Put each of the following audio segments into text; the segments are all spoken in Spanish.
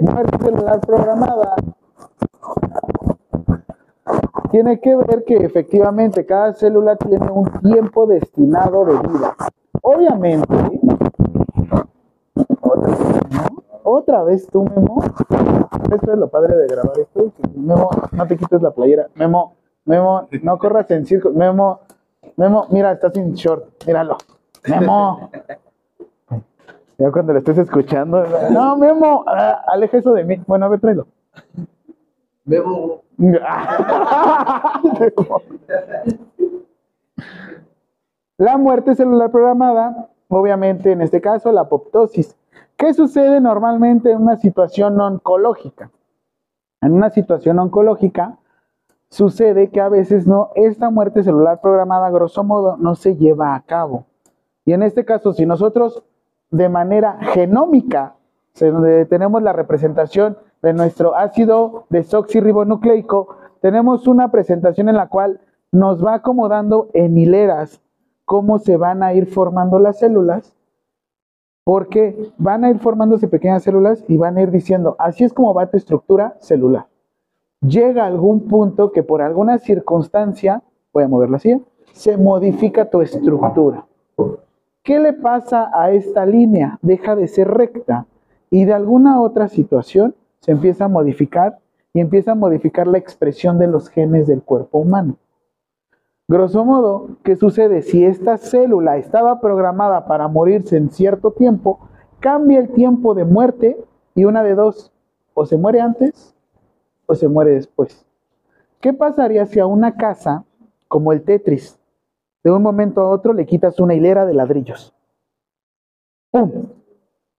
muerte celular programada tiene que ver que efectivamente cada célula tiene un tiempo destinado de vida. Obviamente, otra vez tú, Memo. Esto es lo padre de grabar esto. Memo, no te quites la playera. Memo, Memo, no corras en circo. Memo, Memo, mira, estás sin short. Míralo. Memo. Ya cuando lo estés escuchando. No, Memo, ah, aleja eso de mí. Bueno, a ver, tráelo. Memo. La muerte celular programada, obviamente en este caso la apoptosis. ¿Qué sucede normalmente en una situación oncológica? En una situación oncológica sucede que a veces no esta muerte celular programada grosso modo no se lleva a cabo. Y en este caso, si nosotros de manera genómica donde tenemos la representación de nuestro ácido desoxirribonucleico, tenemos una presentación en la cual nos va acomodando en hileras cómo se van a ir formando las células, porque van a ir formándose pequeñas células y van a ir diciendo, así es como va tu estructura celular. Llega algún punto que por alguna circunstancia, voy a moverla así, se modifica tu estructura. ¿Qué le pasa a esta línea? Deja de ser recta y de alguna otra situación se empieza a modificar y empieza a modificar la expresión de los genes del cuerpo humano. Grosso modo, ¿qué sucede? Si esta célula estaba programada para morirse en cierto tiempo, cambia el tiempo de muerte y una de dos, o se muere antes o se muere después. ¿Qué pasaría si a una casa, como el Tetris, de un momento a otro le quitas una hilera de ladrillos? ¡Pum!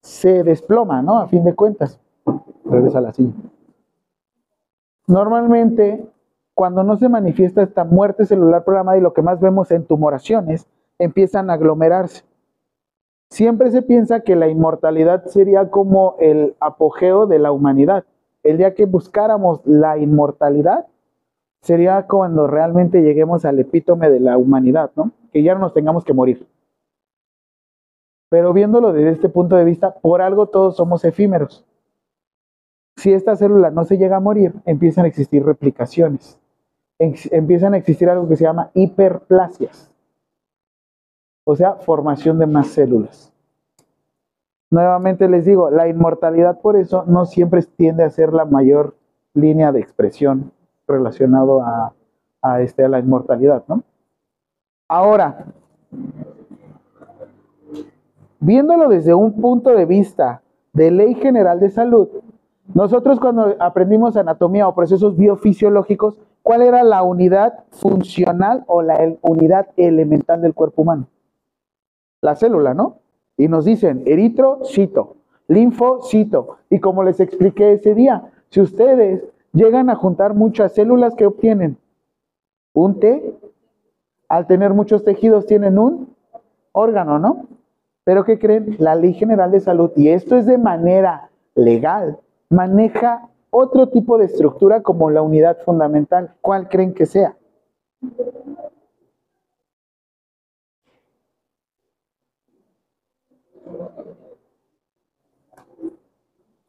Se desploma, ¿no? A fin de cuentas. Regresa a la silla. Normalmente, cuando no se manifiesta esta muerte celular programada y lo que más vemos en tumoraciones, empiezan a aglomerarse. Siempre se piensa que la inmortalidad sería como el apogeo de la humanidad. El día que buscáramos la inmortalidad, sería cuando realmente lleguemos al epítome de la humanidad, ¿no? Que ya no nos tengamos que morir. Pero viéndolo desde este punto de vista, por algo todos somos efímeros. Si esta célula no se llega a morir, empiezan a existir replicaciones. Empiezan a existir algo que se llama hiperplasias. O sea, formación de más células. Nuevamente les digo, la inmortalidad por eso no siempre tiende a ser la mayor línea de expresión relacionado a, a, este, a la inmortalidad, ¿no? Ahora, viéndolo desde un punto de vista de ley general de salud, nosotros cuando aprendimos anatomía o procesos biofisiológicos, ¿cuál era la unidad funcional o la unidad elemental del cuerpo humano? La célula, ¿no? Y nos dicen eritrocito, linfocito. Y como les expliqué ese día, si ustedes llegan a juntar muchas células, ¿qué obtienen? Un T. Al tener muchos tejidos tienen un órgano, ¿no? Pero ¿qué creen? La Ley General de Salud, y esto es de manera legal, maneja otro tipo de estructura como la unidad fundamental. ¿Cuál creen que sea?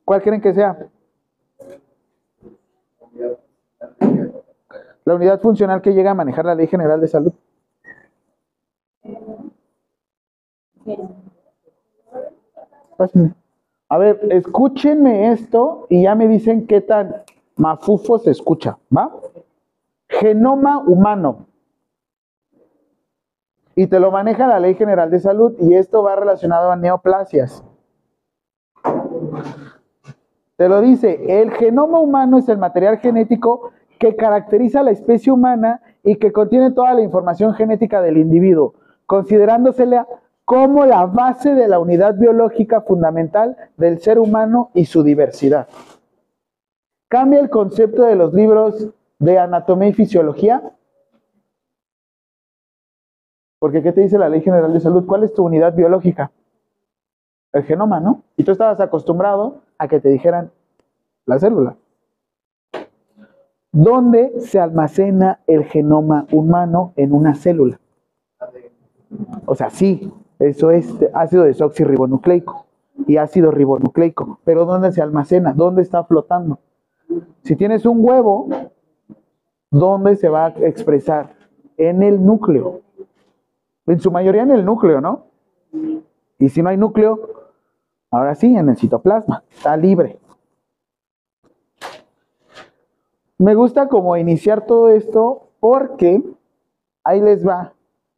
¿Cuál creen que sea? La unidad funcional que llega a manejar la Ley General de Salud. A ver, escúchenme esto y ya me dicen qué tan mafufo se escucha, ¿va? Genoma humano. Y te lo maneja la Ley General de Salud y esto va relacionado a neoplasias. Te lo dice, el genoma humano es el material genético que caracteriza a la especie humana y que contiene toda la información genética del individuo, considerándosela como la base de la unidad biológica fundamental del ser humano y su diversidad. ¿Cambia el concepto de los libros de anatomía y fisiología? Porque ¿qué te dice la Ley General de Salud? ¿Cuál es tu unidad biológica? El genoma, ¿no? Y tú estabas acostumbrado a que te dijeran la célula. ¿Dónde se almacena el genoma humano en una célula? O sea, sí, eso es ácido desoxirribonucleico. y ácido ribonucleico. Pero ¿dónde se almacena? ¿Dónde está flotando? Si tienes un huevo, ¿dónde se va a expresar? En el núcleo. En su mayoría en el núcleo, ¿no? Y si no hay núcleo, ahora sí, en el citoplasma. Está libre. Me gusta como iniciar todo esto porque ahí les va.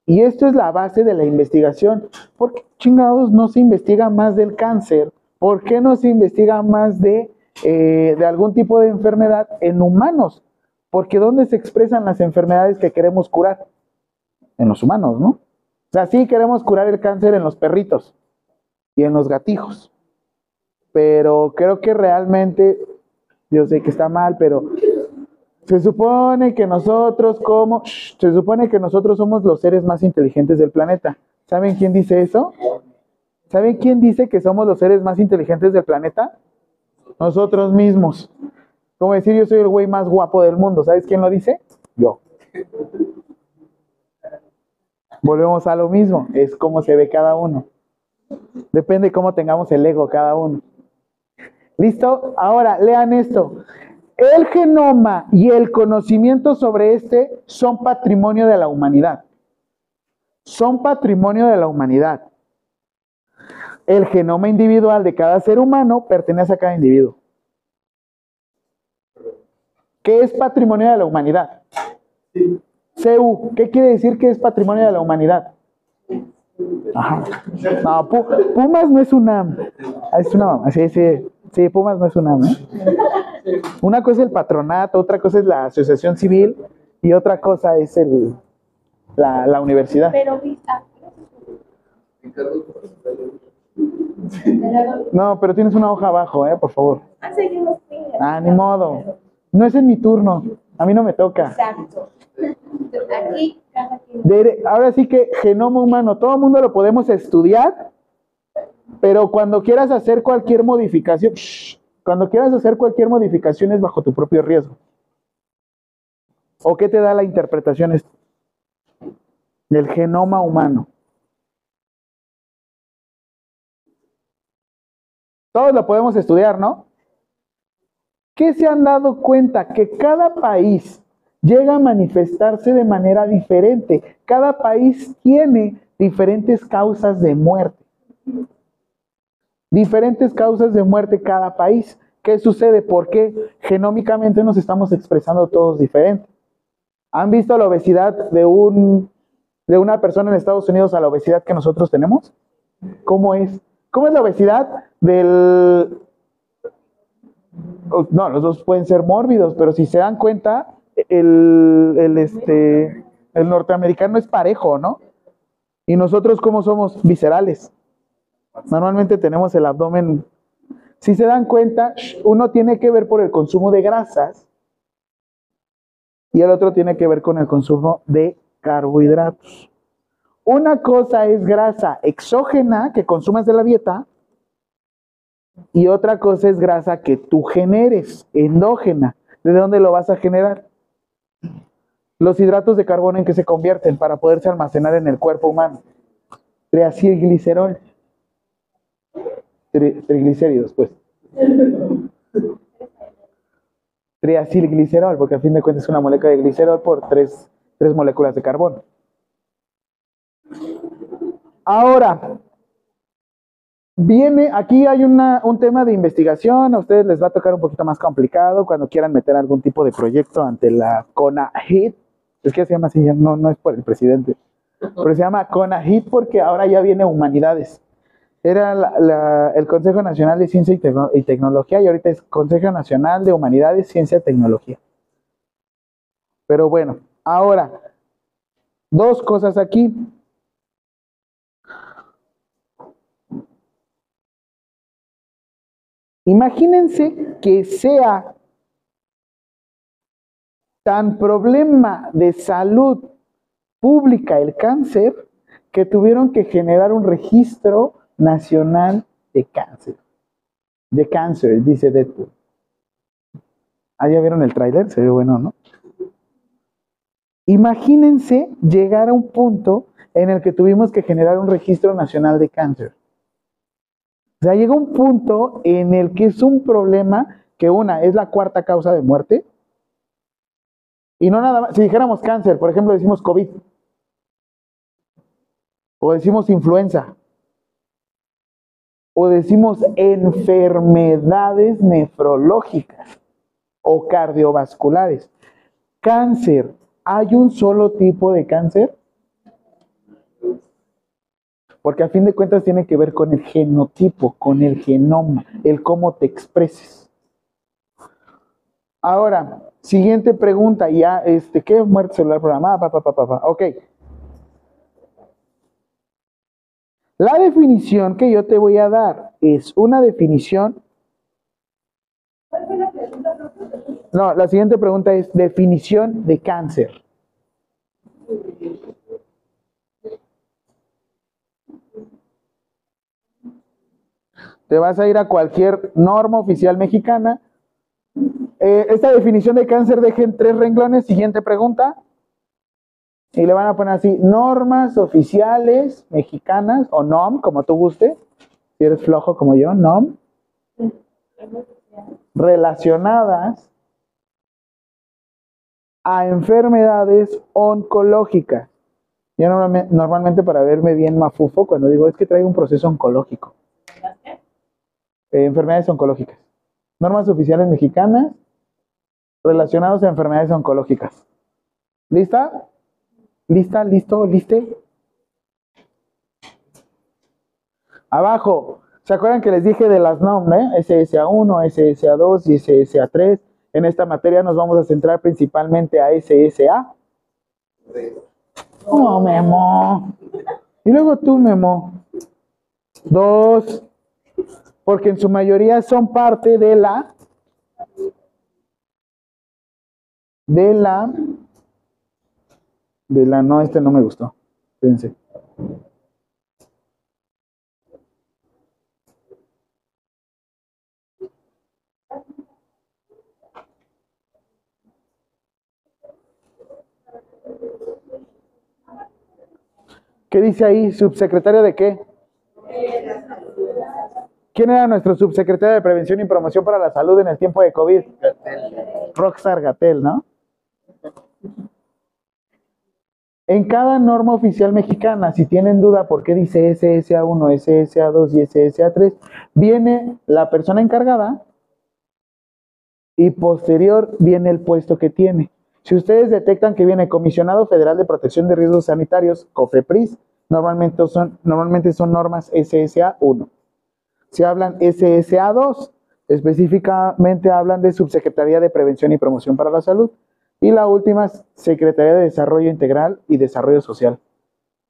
Y esto es la base de la investigación. ¿Por qué chingados no se investiga más del cáncer? ¿Por qué no se investiga más de, eh, de algún tipo de enfermedad en humanos? Porque ¿dónde se expresan las enfermedades que queremos curar? En los humanos, ¿no? O sea, sí queremos curar el cáncer en los perritos y en los gatijos. Pero creo que realmente, yo sé que está mal, pero se supone que nosotros como, se supone que nosotros somos los seres más inteligentes del planeta. ¿Saben quién dice eso? ¿Saben quién dice que somos los seres más inteligentes del planeta? Nosotros mismos. Como decir, yo soy el güey más guapo del mundo. ¿Sabes quién lo dice? Yo. Volvemos a lo mismo, es como se ve cada uno. Depende cómo tengamos el ego cada uno. ¿Listo? Ahora, lean esto. El genoma y el conocimiento sobre este son patrimonio de la humanidad. Son patrimonio de la humanidad. El genoma individual de cada ser humano pertenece a cada individuo. ¿Qué es patrimonio de la humanidad? CU, ¿qué quiere decir que es patrimonio de la humanidad? Ajá. No, Pumas no es una. Es una. Sí, sí. Sí, Pumas no es una. ¿eh? Una cosa es el patronato, otra cosa es la asociación civil y otra cosa es el, la, la universidad. Pero No, pero tienes una hoja abajo, ¿eh? Por favor. Ah, ni modo. No es en mi turno. A mí no me toca. Exacto. Aquí, ahora sí que genoma humano, todo el mundo lo podemos estudiar pero cuando quieras hacer cualquier modificación, cuando quieras hacer cualquier modificación es bajo tu propio riesgo. ¿O qué te da la interpretación del genoma humano? Todos lo podemos estudiar, ¿no? ¿Qué se han dado cuenta? Que cada país llega a manifestarse de manera diferente. Cada país tiene diferentes causas de muerte diferentes causas de muerte cada país. ¿Qué sucede? Porque genómicamente nos estamos expresando todos diferentes. ¿Han visto la obesidad de, un, de una persona en Estados Unidos a la obesidad que nosotros tenemos? ¿Cómo es? ¿Cómo es la obesidad del... No, los dos pueden ser mórbidos, pero si se dan cuenta, el, el, este, el norteamericano es parejo, ¿no? Y nosotros, ¿cómo somos? Viscerales. Normalmente tenemos el abdomen. Si se dan cuenta, uno tiene que ver por el consumo de grasas y el otro tiene que ver con el consumo de carbohidratos. Una cosa es grasa exógena que consumes de la dieta y otra cosa es grasa que tú generes, endógena. ¿De dónde lo vas a generar? Los hidratos de carbono en que se convierten para poderse almacenar en el cuerpo humano. Triacilglicerol triglicéridos, pues. Triacilglicerol, porque a fin de cuentas es una molécula de glicerol por tres, tres moléculas de carbono. Ahora, viene, aquí hay una, un tema de investigación, a ustedes les va a tocar un poquito más complicado cuando quieran meter algún tipo de proyecto ante la CONAHIT. Es que se llama así, no, no es por el presidente, pero se llama CONAHIT porque ahora ya viene humanidades era el Consejo Nacional de Ciencia y, Tecnología y ahorita es Consejo Nacional de Humanidades, Ciencia y Tecnología. Pero bueno, ahora, dos cosas aquí. Imagínense que sea tan problema de salud pública el cáncer que tuvieron que generar un registro Nacional de Cáncer. De cáncer, dice Deadpool. Ah, ya vieron el tráiler, se ve bueno, ¿no? Imagínense llegar a un punto en el que tuvimos que generar un registro nacional de cáncer. sea, llega un punto en el que es un problema que una es la cuarta causa de muerte. Y no nada más, si dijéramos cáncer, por ejemplo, decimos COVID. O decimos influenza. O decimos enfermedades nefrológicas o cardiovasculares. Cáncer. ¿Hay un solo tipo de cáncer? Porque a fin de cuentas tiene que ver con el genotipo, con el genoma, el cómo te expreses. Ahora, siguiente pregunta, ya, este, ¿qué es muerte celular programada? Pa, pa. Ok. La definición que yo te voy a dar es una definición. No, la siguiente pregunta es definición de cáncer. Te vas a ir a cualquier norma oficial mexicana. Eh, esta definición de cáncer deja en tres renglones. Siguiente pregunta. Y le van a poner así, normas oficiales mexicanas, o NOM, como tú guste. Si eres flojo como yo, NOM. Relacionadas a enfermedades oncológicas. Yo normalmente, para verme bien mafufo, cuando digo es que traigo un proceso oncológico. Eh, enfermedades oncológicas. Normas oficiales mexicanas relacionadas a enfermedades oncológicas. ¿Lista? ¿Lista? ¿Listo? ¿Liste? Abajo, ¿se acuerdan que les dije de las NOM, eh? SSA1, SSA2 y SSA3? En esta materia nos vamos a centrar principalmente a SSA. Oh, Memo. Y luego tú, Memo. Dos. Porque en su mayoría son parte de la de la de la no, este no me gustó. Fíjense. ¿Qué dice ahí? ¿Subsecretario de qué? ¿Quién era nuestro subsecretario de Prevención y Promoción para la Salud en el tiempo de COVID? Rockstar Gatel, ¿no? En cada norma oficial mexicana, si tienen duda por qué dice SSA1, SSA2 y SSA3, viene la persona encargada y posterior viene el puesto que tiene. Si ustedes detectan que viene Comisionado Federal de Protección de Riesgos Sanitarios, COFEPRIS, normalmente son, normalmente son normas SSA1. Si hablan SSA2, específicamente hablan de Subsecretaría de Prevención y Promoción para la Salud. Y la última es Secretaría de Desarrollo Integral y Desarrollo Social.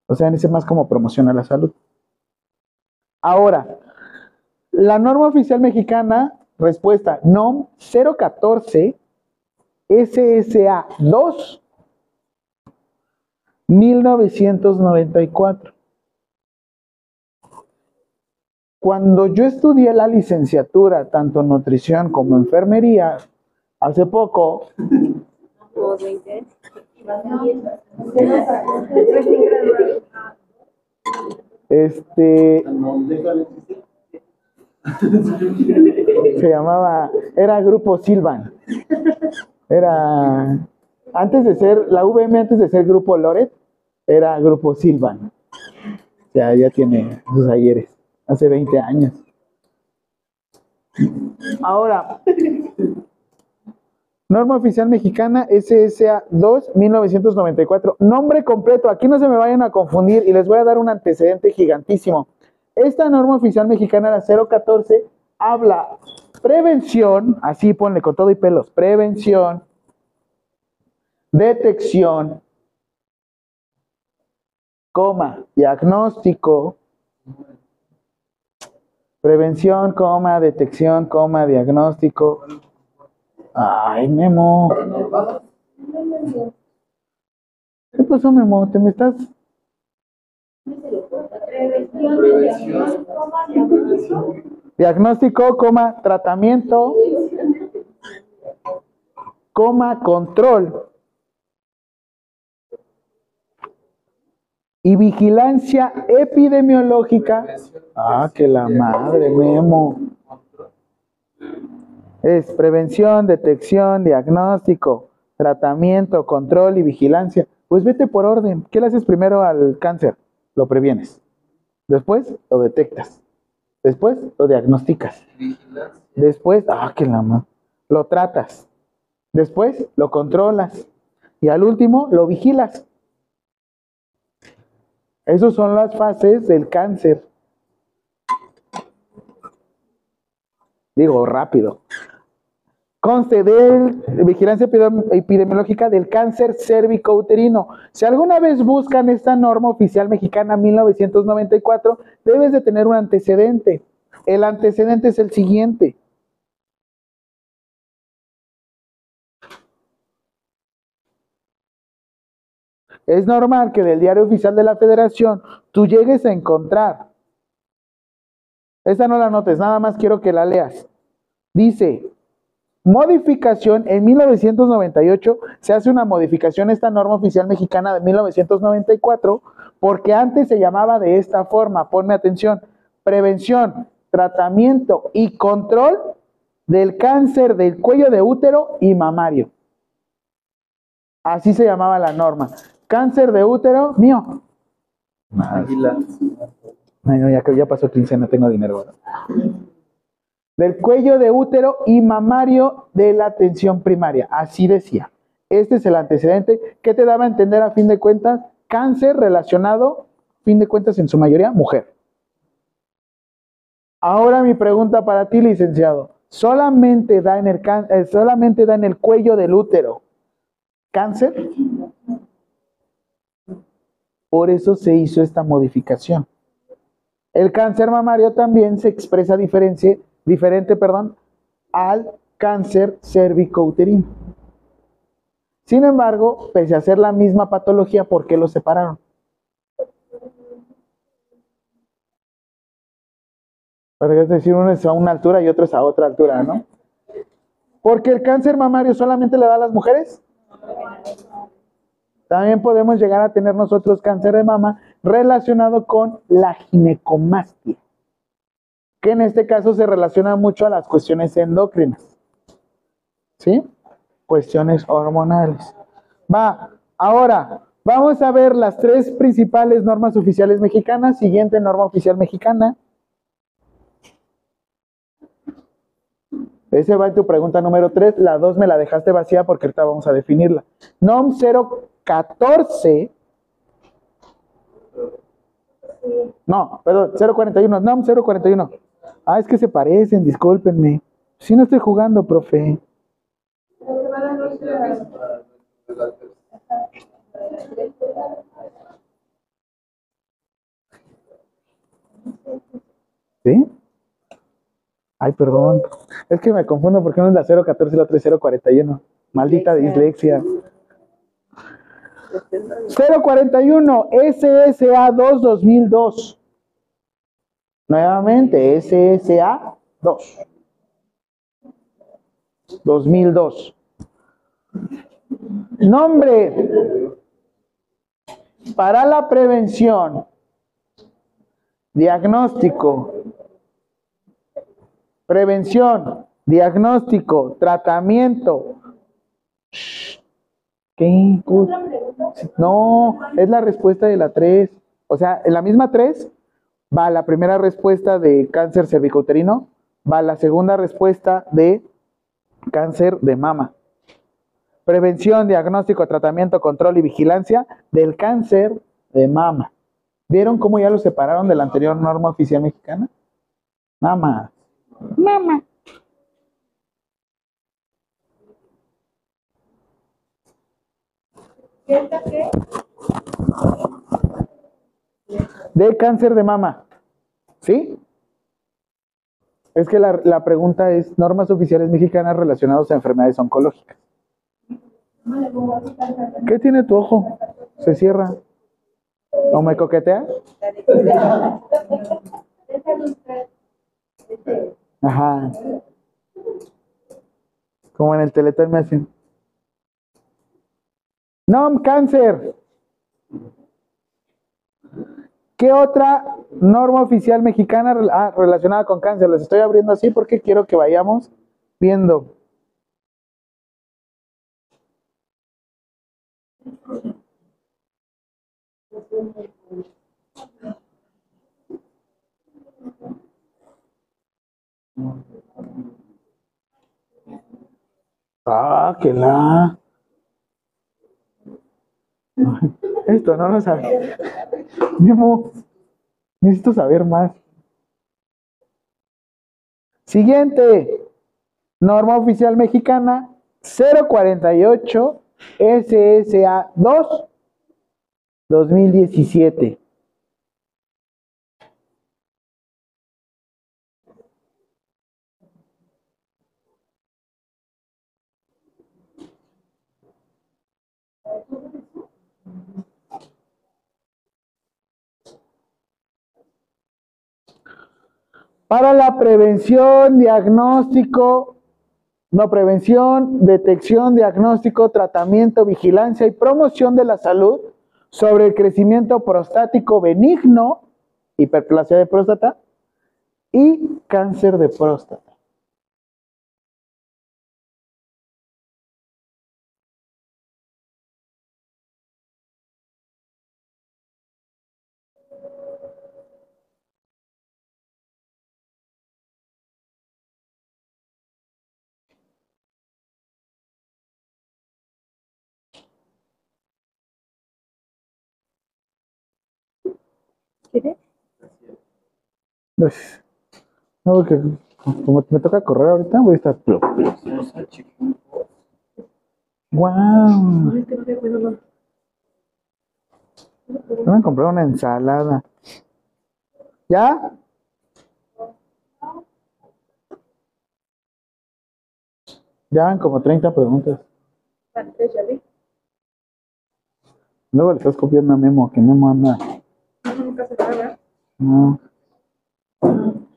O sea, ese más como promoción a la salud. Ahora, la norma oficial mexicana, respuesta, NOM 014 SSA 2 1994. Cuando yo estudié la licenciatura, tanto en nutrición como enfermería, hace poco, este se llamaba, era Grupo Silvan. Era, antes de ser, la VM antes de ser Grupo Loret, era Grupo Silvan. Ya, ya tiene sus ayeres, hace 20 años. Ahora, norma oficial mexicana SSA 2 1994. Nombre completo, aquí no se me vayan a confundir y les voy a dar un antecedente gigantísimo. Esta norma oficial mexicana, la 014, habla prevención, así ponle con todo y pelos, prevención, detección, coma, diagnóstico, prevención, coma, detección, coma, diagnóstico. Ay, Memo. ¿Qué pasó, Memo? ¿Te me estás Diagnóstico, coma, tratamiento, coma, control. y vigilancia epidemiológica. Ah, que la madre, Memo. Es prevención, detección, diagnóstico, tratamiento, control y vigilancia. Pues vete por orden. ¿Qué le haces primero al cáncer? Lo previenes. Después lo detectas. Después lo diagnosticas. Después, ah, que la madre. Lo tratas. Después lo controlas. Y al último lo vigilas. Esas son las fases del cáncer. Digo, rápido. Conste de vigilancia epidemiológica del cáncer cérvico-uterino. Si alguna vez buscan esta norma oficial mexicana 1994, debes de tener un antecedente. El antecedente es el siguiente. Es normal que del diario oficial de la federación tú llegues a encontrar. Esta no la notes, nada más quiero que la leas. Dice, modificación en 1998, se hace una modificación a esta norma oficial mexicana de 1994, porque antes se llamaba de esta forma, ponme atención, prevención, tratamiento y control del cáncer del cuello de útero y mamario. Así se llamaba la norma. Cáncer de útero, mío. Ay, no, ya, ya pasó quincena, tengo dinero. Del cuello de útero y mamario de la atención primaria. Así decía. Este es el antecedente que te daba a entender a fin de cuentas cáncer relacionado, fin de cuentas en su mayoría, mujer. Ahora mi pregunta para ti, licenciado. ¿Solamente da en el, eh, solamente da en el cuello del útero cáncer? Por eso se hizo esta modificación. El cáncer mamario también se expresa diferente, diferente perdón, al cáncer cérvico-uterino. Sin embargo, pese a ser la misma patología, ¿por qué los separaron? es decir, uno es a una altura y otro es a otra altura, ¿no? Porque el cáncer mamario solamente le da a las mujeres. También podemos llegar a tener nosotros cáncer de mama relacionado con la ginecomastia, que en este caso se relaciona mucho a las cuestiones endocrinas. ¿Sí? Cuestiones hormonales. Va, ahora vamos a ver las tres principales normas oficiales mexicanas. Siguiente norma oficial mexicana. Ese va en tu pregunta número 3. La 2 me la dejaste vacía porque ahorita vamos a definirla. NOM 014. No, perdón, 041. NOM 041. Ah, es que se parecen, discúlpenme. Si no estoy jugando, profe. ¿Sí? Ay, perdón. Es que me confundo porque uno es la 014 y la otra es 041. Maldita dislexia. 041 SSA 2 2002. Nuevamente, SSA 2. 2002. Nombre para la prevención, diagnóstico, Prevención, diagnóstico, tratamiento. ¿Qué? No, es la respuesta de la 3. O sea, en la misma 3 va la primera respuesta de cáncer cervicouterino, va la segunda respuesta de cáncer de mama. Prevención, diagnóstico, tratamiento, control y vigilancia del cáncer de mama. ¿Vieron cómo ya lo separaron de la anterior norma oficial mexicana? Mama. Mamá. De cáncer de mama. ¿Sí? Es que la, la, pregunta es normas oficiales mexicanas relacionadas a enfermedades oncológicas. ¿Qué tiene tu ojo? Se cierra. ¿O me coquetea? Ajá. Como en el teletón me hacen. No, cáncer. ¿Qué otra norma oficial mexicana ah, relacionada con cáncer? Les estoy abriendo así porque quiero que vayamos viendo. Ah, que la. Esto no lo sabía. Memo, necesito saber más. Siguiente. Norma oficial mexicana 048 SSA 2 2017. Para la prevención, diagnóstico, no prevención, detección, diagnóstico, tratamiento, vigilancia y promoción de la salud sobre el crecimiento prostático benigno, hiperplasia de próstata y cáncer de próstata. ¿Quieres? Pues, no, porque como me toca correr ahorita, voy a estar. ¡Wow! No me compré una ensalada. ¿Ya? Ya van como 30 preguntas. Luego le estás copiando a Memo, que Memo anda. Nunca se nada. No. No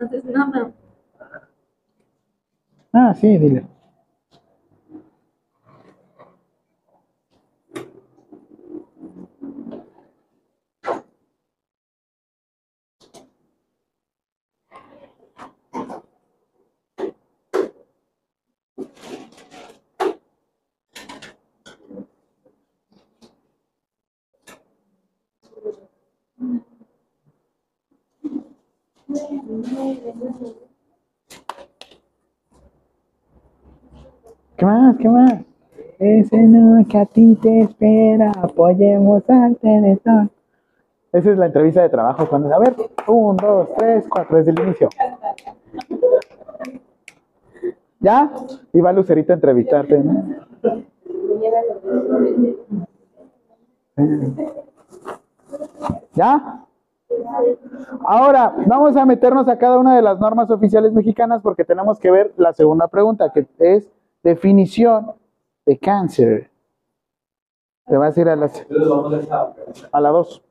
haces nada. Ah, sí, dile. ¿Qué más? ¿Qué más? Ese no que a ti te espera, apoyemos al teletón. Esa es la entrevista de trabajo cuando a ver, un, dos, tres, cuatro, desde el inicio. ¿Ya? Y va Lucerito a entrevistarte, ¿no? ¿Ya? Ahora, vamos a meternos a cada una de las normas oficiales mexicanas porque tenemos que ver la segunda pregunta, que es definición de cáncer. Te vas a ir a, las, a la 2.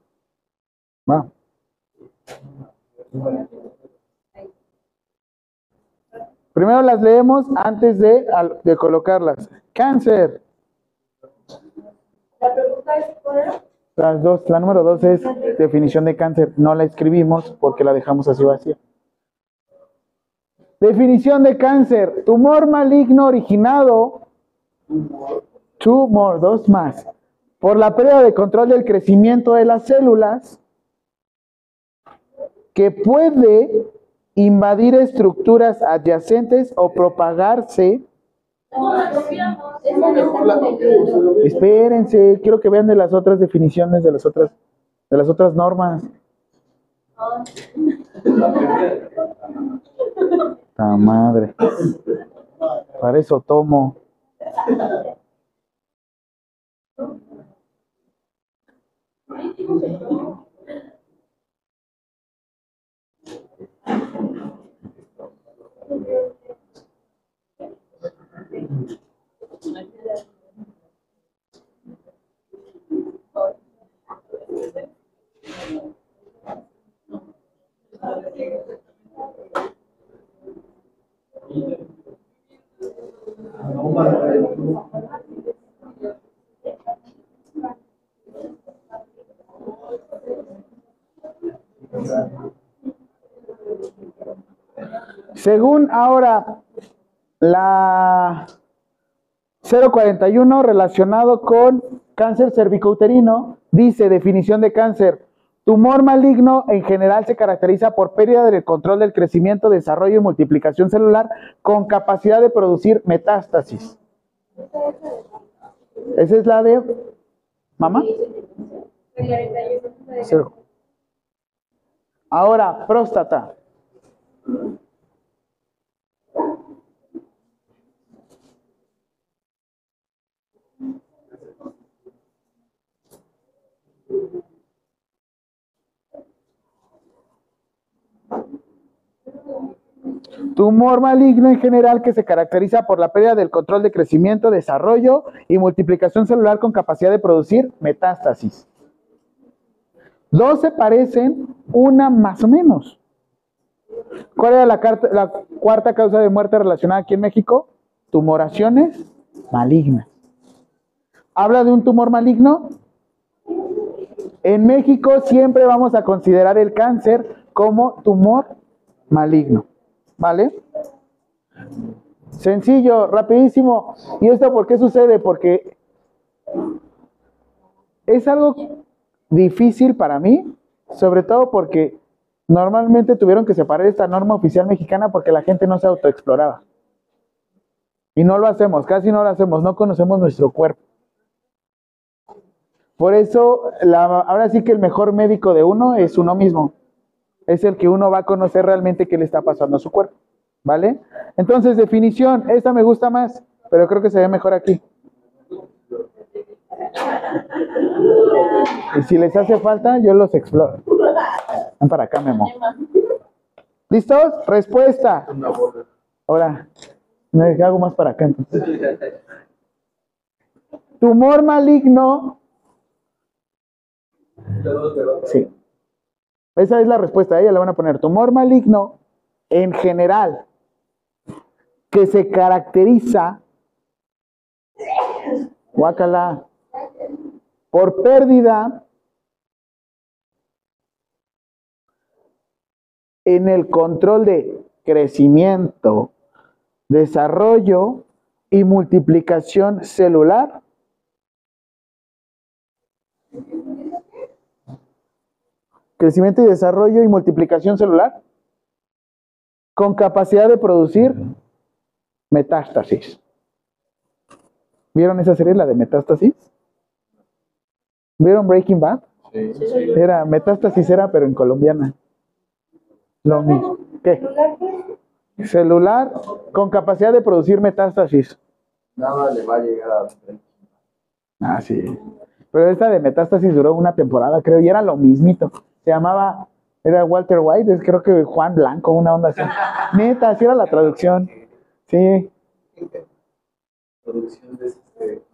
Va. Primero las leemos antes de, colocarlas. Cáncer. La pregunta es. Las dos, la número dos es definición de cáncer. No la escribimos porque la dejamos así vacía. Definición de cáncer. Tumor maligno originado. Tumor, dos más. Por la pérdida de control del crecimiento de las células que puede invadir estructuras adyacentes o propagarse. Espérense, quiero que vean de las otras definiciones, de las otras, de las otras normas. La madre. Para eso tomo. Según ahora la 041 relacionado con cáncer cervicouterino, dice definición de cáncer. Tumor maligno en general se caracteriza por pérdida del control del crecimiento, desarrollo y multiplicación celular con capacidad de producir metástasis. Esa es la de mamá. Ahora, próstata. Tumor maligno en general que se caracteriza por la pérdida del control de crecimiento, desarrollo y multiplicación celular con capacidad de producir metástasis. Dos se parecen, una más o menos. ¿Cuál era la, cuarta causa de muerte relacionada aquí en México? Tumoraciones malignas. ¿Habla de un tumor maligno? En México siempre vamos a considerar el cáncer como tumor maligno. ¿Vale? Sencillo, rapidísimo. ¿Y esto por qué sucede? Porque es algo difícil para mí, sobre todo porque normalmente tuvieron que separar esta norma oficial mexicana porque la gente no se autoexploraba. Y no lo hacemos, casi no lo hacemos, no conocemos nuestro cuerpo. Por eso, la- ahora sí que el mejor médico de uno es uno mismo. Es el que uno va a conocer realmente qué le está pasando a su cuerpo. ¿Vale? Entonces, definición, esta me gusta más, pero creo que se ve mejor aquí. Y si les hace falta, yo los exploro. Ven para acá, Memo. ¿Listos? Respuesta. Ahora, me hago más para acá. Tumor maligno. Sí. Esa es la respuesta. A ella le van a poner tumor maligno en general que se caracteriza, por pérdida en el control de crecimiento, desarrollo y multiplicación celular. Crecimiento y desarrollo y multiplicación celular con capacidad de producir metástasis. ¿Vieron esa serie, la de metástasis? ¿Vieron Breaking Bad? Sí. Era metástasis, era pero en colombiana. Lo mismo. ¿Qué? Celular con capacidad de producir metástasis. Nada le va a llegar a Ah, sí. Pero esta de metástasis duró una temporada, creo, y era lo mismito. Se llamaba, era Walter White, es creo que Juan Blanco, una onda así. Neta, así era la traducción. Sí. este.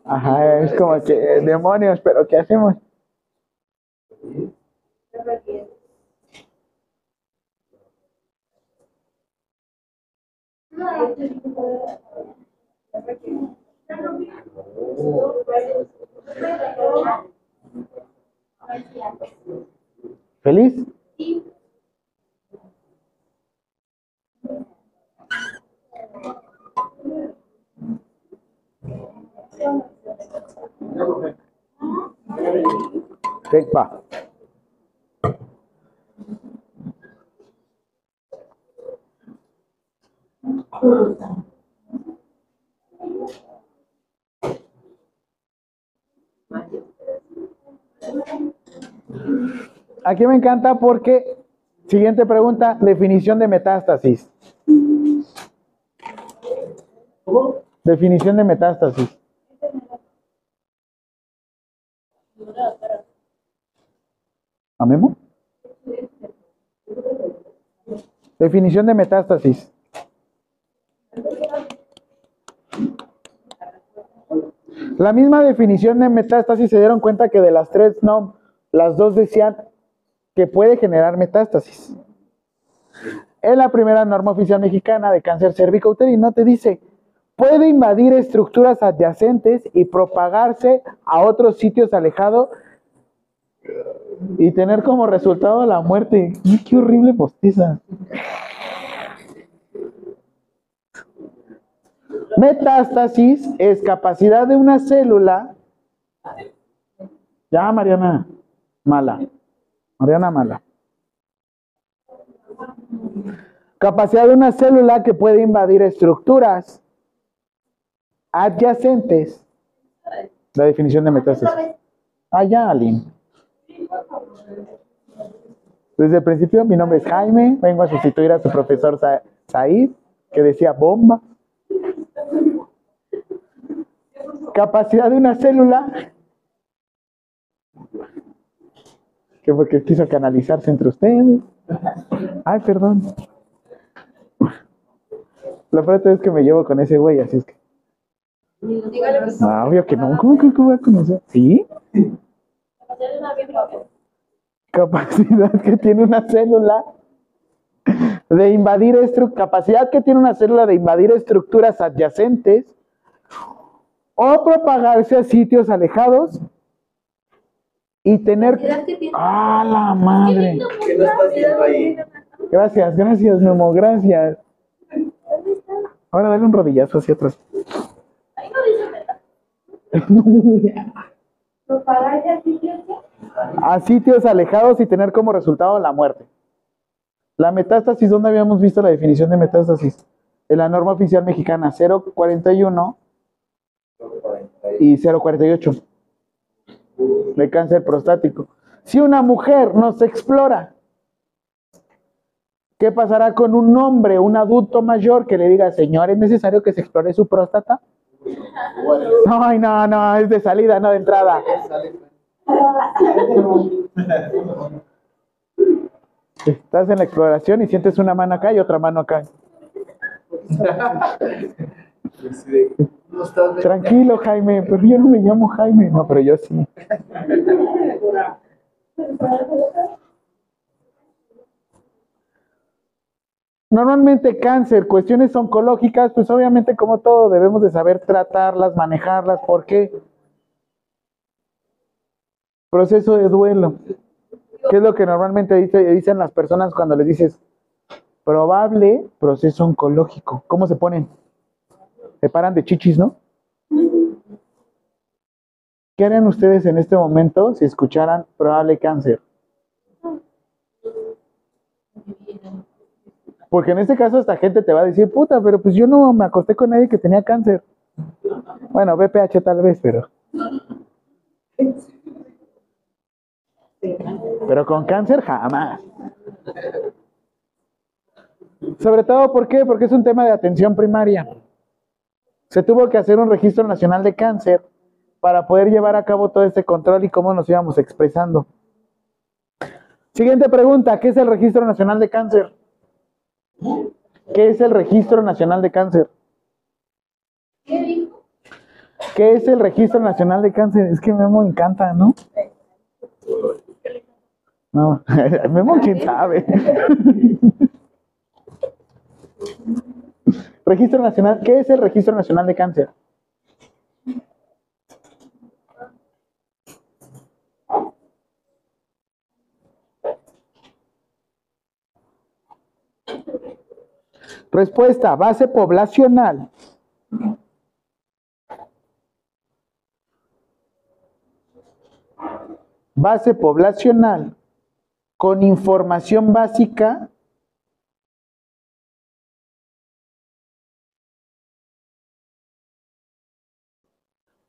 Ajá, es como que demonios, pero ¿qué hacemos? ¿Feliz? Sí. Aquí me encanta porque, siguiente pregunta, definición de metástasis. Definición de metástasis. ¿A Memo? Definición de metástasis. La misma definición de metástasis se dieron cuenta que de las tres, no, las dos decían que puede generar metástasis. En la primera norma oficial mexicana de cáncer cervicouterino te dice, puede invadir estructuras adyacentes y propagarse a otros sitios alejados y tener como resultado la muerte. ¡Qué horrible postiza! Metástasis es capacidad de una célula. Ya, Mariana. Mala. Mariana Mala. Capacidad de una célula que puede invadir estructuras adyacentes. La definición de metástasis. Ah, ya, Aline. Desde el principio, mi nombre es Jaime. Vengo a sustituir a su profesor Sa- Said, que decía bomba. Capacidad de una célula que porque quiso canalizarse entre ustedes. Ay, perdón. La verdad es que me llevo con ese güey, así es que. Que Ah, obvio que no. ¿Cómo que voy a conocer? ¿Sí? Capacidad que tiene una célula de invadir capacidad que tiene una célula de invadir estructuras adyacentes o propagarse a sitios alejados y tener ¡Ah, la madre! Que no estás viendo ahí. Gracias, gracias, Memo, gracias. Ahora dale un rodillazo hacia atrás. A sitios alejados y tener como resultado la muerte. La metástasis, ¿dónde habíamos visto la definición de metástasis? En la norma oficial mexicana 041 y 048 de cáncer prostático. Si una mujer no se explora, ¿qué pasará con un hombre, un adulto mayor que le diga, señor, es necesario que se explore su próstata? Ay, no, no, es de salida, no de entrada. Estás en la exploración y sientes una mano acá y otra mano acá. Tranquilo, Jaime, pero yo no me llamo Jaime. No, pero yo sí. Normalmente cáncer, cuestiones oncológicas, pues obviamente como todo debemos de saber tratarlas, manejarlas. ¿Por qué? Proceso de duelo. ¿Qué es lo que normalmente dice- dicen las personas cuando les dices probable proceso oncológico? ¿Cómo se ponen? Se paran de chichis, ¿no? ¿Qué harían ustedes en este momento si escucharan probable cáncer? Porque en este caso esta gente te va a decir, puta, pero pues yo no me acosté con nadie que tenía cáncer. Bueno, BPH tal vez, pero... Pero con cáncer jamás. Sobre todo, ¿por qué? Porque es un tema de atención primaria. Se tuvo que hacer un registro nacional de cáncer para poder llevar a cabo todo este control y cómo nos íbamos expresando. Siguiente pregunta, ¿qué es el registro nacional de cáncer? ¿Qué es el registro nacional de cáncer? ¿Qué dijo? ¿Qué es el registro nacional de cáncer? Es que Memo encanta, ¿no? No, Memo quién sabe. Registro nacional, ¿qué es el registro nacional de cáncer? Respuesta, base poblacional. Base poblacional con información básica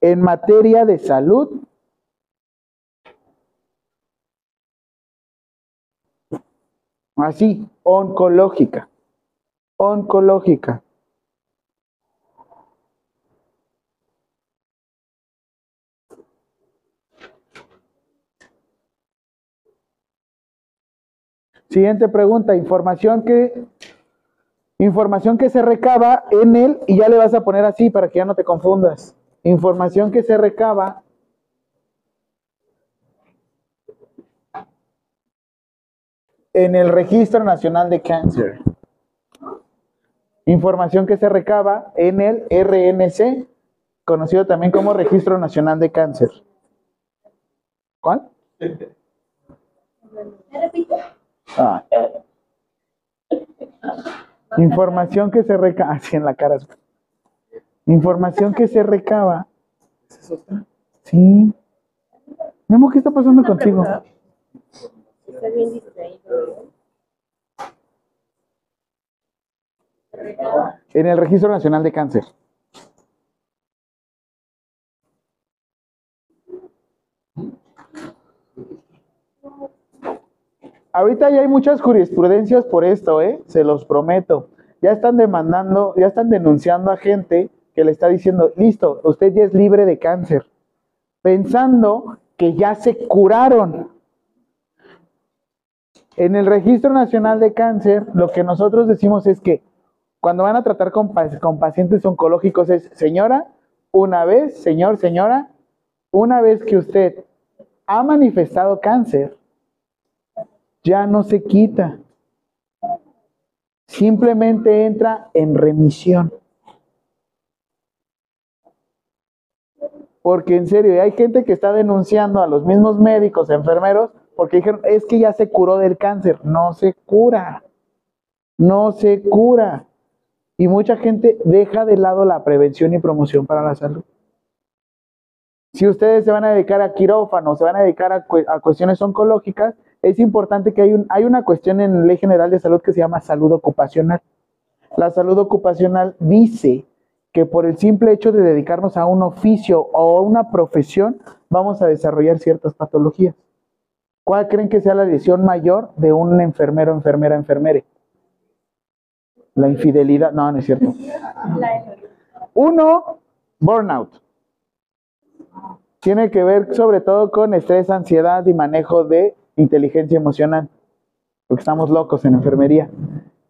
en materia de salud así, oncológica, oncológica. Siguiente pregunta, información que información que se recaba en él y ya le vas a poner así para que ya no te confundas. Información que se recaba en el Registro Nacional de Cáncer. Información que se recaba en el RNC, conocido también como Registro Nacional de Cáncer. ¿Cuál? Ah. Información que se recaba, así en la cara. Información que se recaba. ¿Esa es otra? Sí. Memo, ¿qué está pasando contigo? Está bien distraído. En el Registro Nacional de Cáncer. Ahorita ya hay muchas jurisprudencias por esto, ¿eh? Se los prometo. Ya están demandando, ya están denunciando a gente que le está diciendo, listo, usted ya es libre de cáncer, pensando que ya se curaron. En el Registro Nacional de Cáncer, lo que nosotros decimos es que cuando van a tratar con, con pacientes oncológicos es, señora, una vez, señor, señora, una vez que usted ha manifestado cáncer, ya no se quita. Simplemente entra en remisión. Porque en serio, hay gente que está denunciando a los mismos médicos, enfermeros, porque dijeron, es que ya se curó del cáncer. No se cura. No se cura. Y mucha gente deja de lado la prevención y promoción para la salud. Si ustedes se van a dedicar a quirófano, se van a dedicar a, a cuestiones oncológicas, es importante que hay, un, hay una cuestión en Ley General de Salud que se llama salud ocupacional. La salud ocupacional dice que por el simple hecho de dedicarnos a un oficio o a una profesión, vamos a desarrollar ciertas patologías. ¿Cuál creen que sea la lesión mayor de un enfermero, enfermera, enfermere? La infidelidad. No, no es cierto. Uno, burnout. Tiene que ver sobre todo con estrés, ansiedad y manejo de inteligencia emocional. Porque estamos locos en enfermería.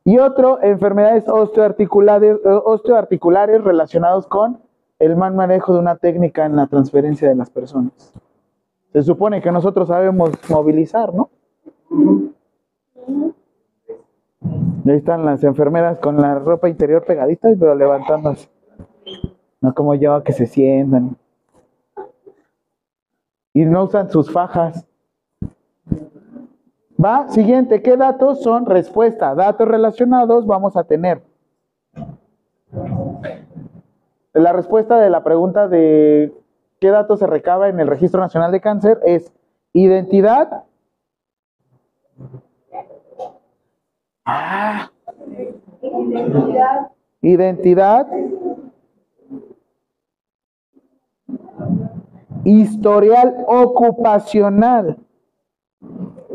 Y otro, enfermedades osteoarticulares, eh, osteoarticulares relacionados con el mal manejo de una técnica en la transferencia de las personas. Se supone que nosotros sabemos movilizar, ¿no? Ahí están las enfermeras con la ropa interior pegadita, pero levantándose. No como yo, que se sientan. Y no usan sus fajas. Va, siguiente, ¿qué datos son? Respuesta, datos relacionados vamos a tener. La respuesta de la pregunta de qué datos se recaba en el Registro Nacional de Cáncer es identidad. Ah, Identidad. identidad. Historial ocupacional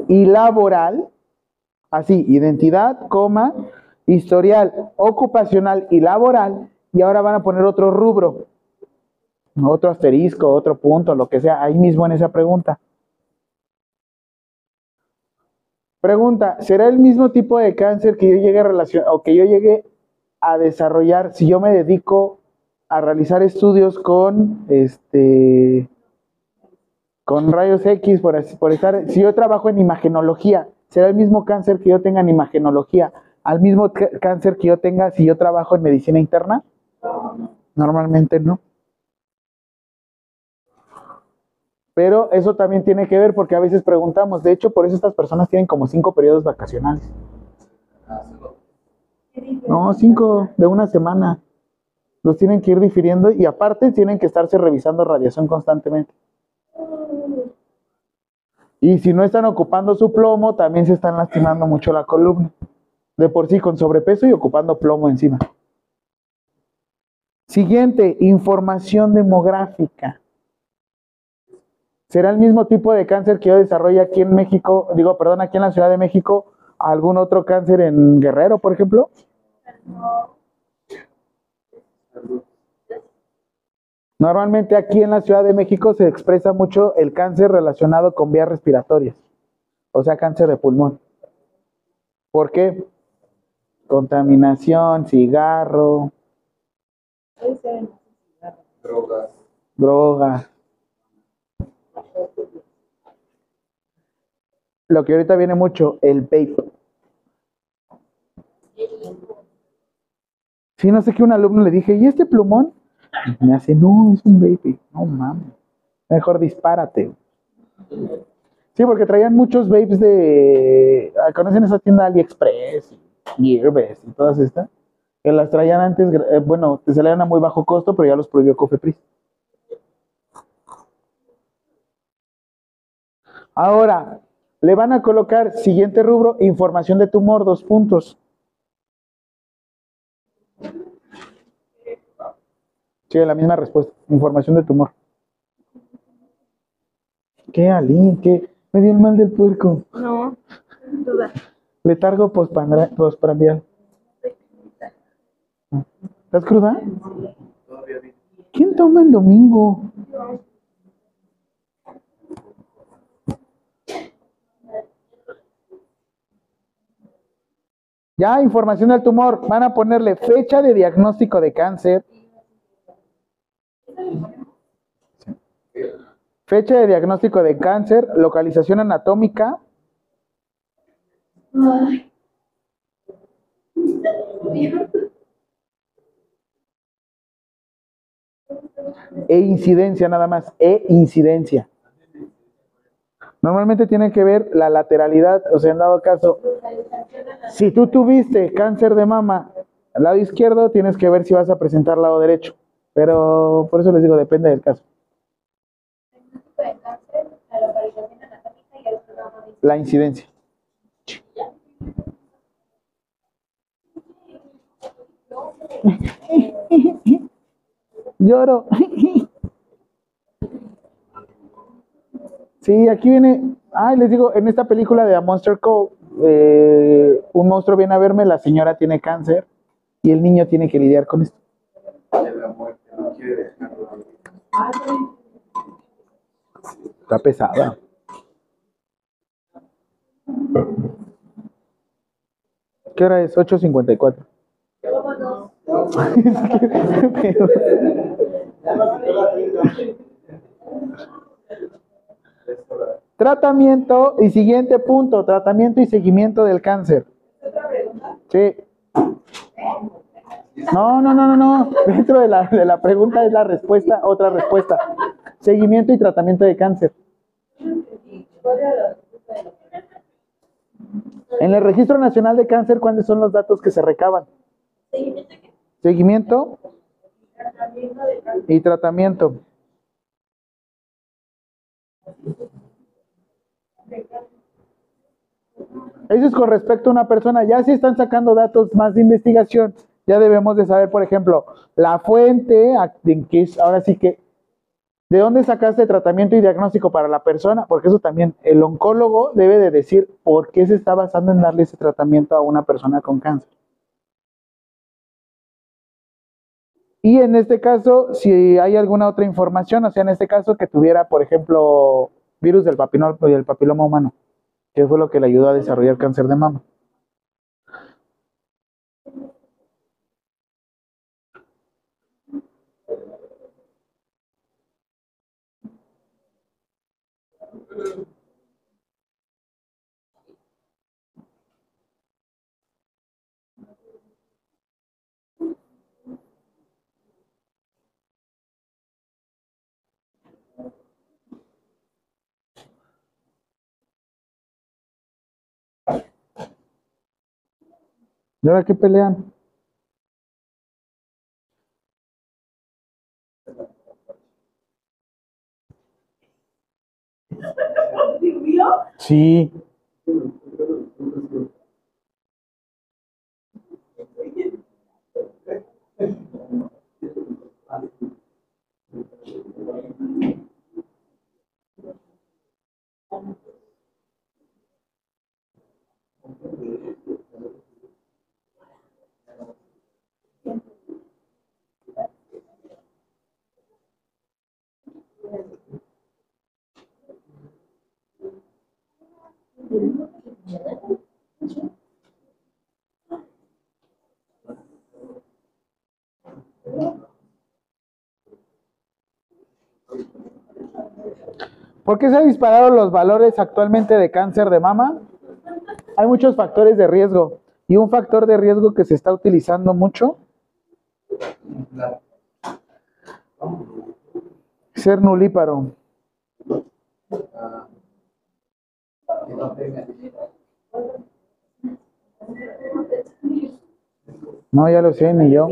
y laboral, así, identidad, coma, historial ocupacional y laboral, y ahora van a poner otro rubro, otro asterisco, otro punto, lo que sea, ahí mismo en esa pregunta. Pregunta, ¿será el mismo tipo de cáncer que yo llegue a o que yo llegue a desarrollar si yo me dedico a realizar estudios con este con rayos X por, por estar, si yo trabajo en imagenología, será el mismo cáncer que yo tenga en imagenología, al mismo cáncer que yo tenga si yo trabajo en medicina interna? Normalmente no. Pero eso también tiene que ver porque a veces preguntamos, de hecho por eso estas personas tienen como cinco periodos vacacionales. No, cinco de una semana. Los tienen que ir difiriendo y aparte tienen que estarse revisando radiación constantemente. Y si no están ocupando su plomo, también se están lastimando mucho la columna. De por sí con sobrepeso y ocupando plomo encima. Siguiente, información demográfica. ¿Será el mismo tipo de cáncer que yo desarrolle aquí en México, digo, perdón, aquí en la Ciudad de México, algún otro cáncer en Guerrero, por ejemplo? Normalmente aquí en la Ciudad de México se expresa mucho el cáncer relacionado con vías respiratorias, o sea, cáncer de pulmón. ¿Por qué? Contaminación, cigarro, Drogas. droga. Lo que ahorita viene mucho, el vape. Sí, no sé qué un alumno le dije, ¿y este plumón? Me hace, no, es un vape. No mames. Mejor dispárate. Sí, porque traían muchos vapes de. ah, ¿Conocen esa tienda AliExpress? Y Gearbest y todas estas. Que las traían antes, eh, bueno, te salían a muy bajo costo, pero ya los prohibió Cofepris. Ahora, le van a colocar siguiente rubro, información de tumor, dos puntos. Sí, la misma respuesta, información de tumor. ¿Qué, Alín? ¿Qué? Me dio el mal del puerco. No, duda. Letargo postprandial. ¿Estás cruda? ¿Quién toma el domingo? Ya, información del tumor. Van a ponerle fecha de diagnóstico de cáncer. Fecha de diagnóstico de cáncer, localización anatómica, e incidencia nada más, e incidencia. Normalmente tiene que ver la lateralidad, o sea, en dado caso, si tú tuviste cáncer de mama al lado izquierdo, tienes que ver si vas a presentar lado derecho. Pero por eso les digo, depende del caso. La incidencia. Lloro. Sí, aquí viene. Ay, les digo, en esta película de A Monster Call, eh, un monstruo viene a verme, la señora tiene cáncer y el niño tiene que lidiar con esto. De la muerte, no quiere dejarlo. Está pesada. ¿Qué hora es? 8.54. Tratamiento y siguiente punto, tratamiento y seguimiento del cáncer. Sí. No, no, no, no, no. Dentro de la, de la pregunta es la respuesta, otra respuesta. Seguimiento y tratamiento de cáncer. En el Registro Nacional de Cáncer, ¿cuáles son los datos que se recaban? Seguimiento y tratamiento. Eso es con respecto a una persona. Ya si están sacando datos más de investigación, ya debemos de saber, por ejemplo, la fuente, en que es, ahora sí que, ¿de dónde sacaste tratamiento y diagnóstico para la persona? Porque eso también, el oncólogo debe de decir por qué se está basando en darle ese tratamiento a una persona con cáncer. Y en este caso, si hay alguna otra información, o sea, en este caso que tuviera, por ejemplo, virus del papiloma, del papiloma humano, que fue lo que le ayudó a desarrollar cáncer de mama. ¿Y ahora qué pelean? Sí. ¿Por qué se han disparado los valores actualmente de cáncer de mama? Hay muchos factores de riesgo y un factor de riesgo que se está utilizando mucho ser nulíparo. No, ya lo sé, ni yo.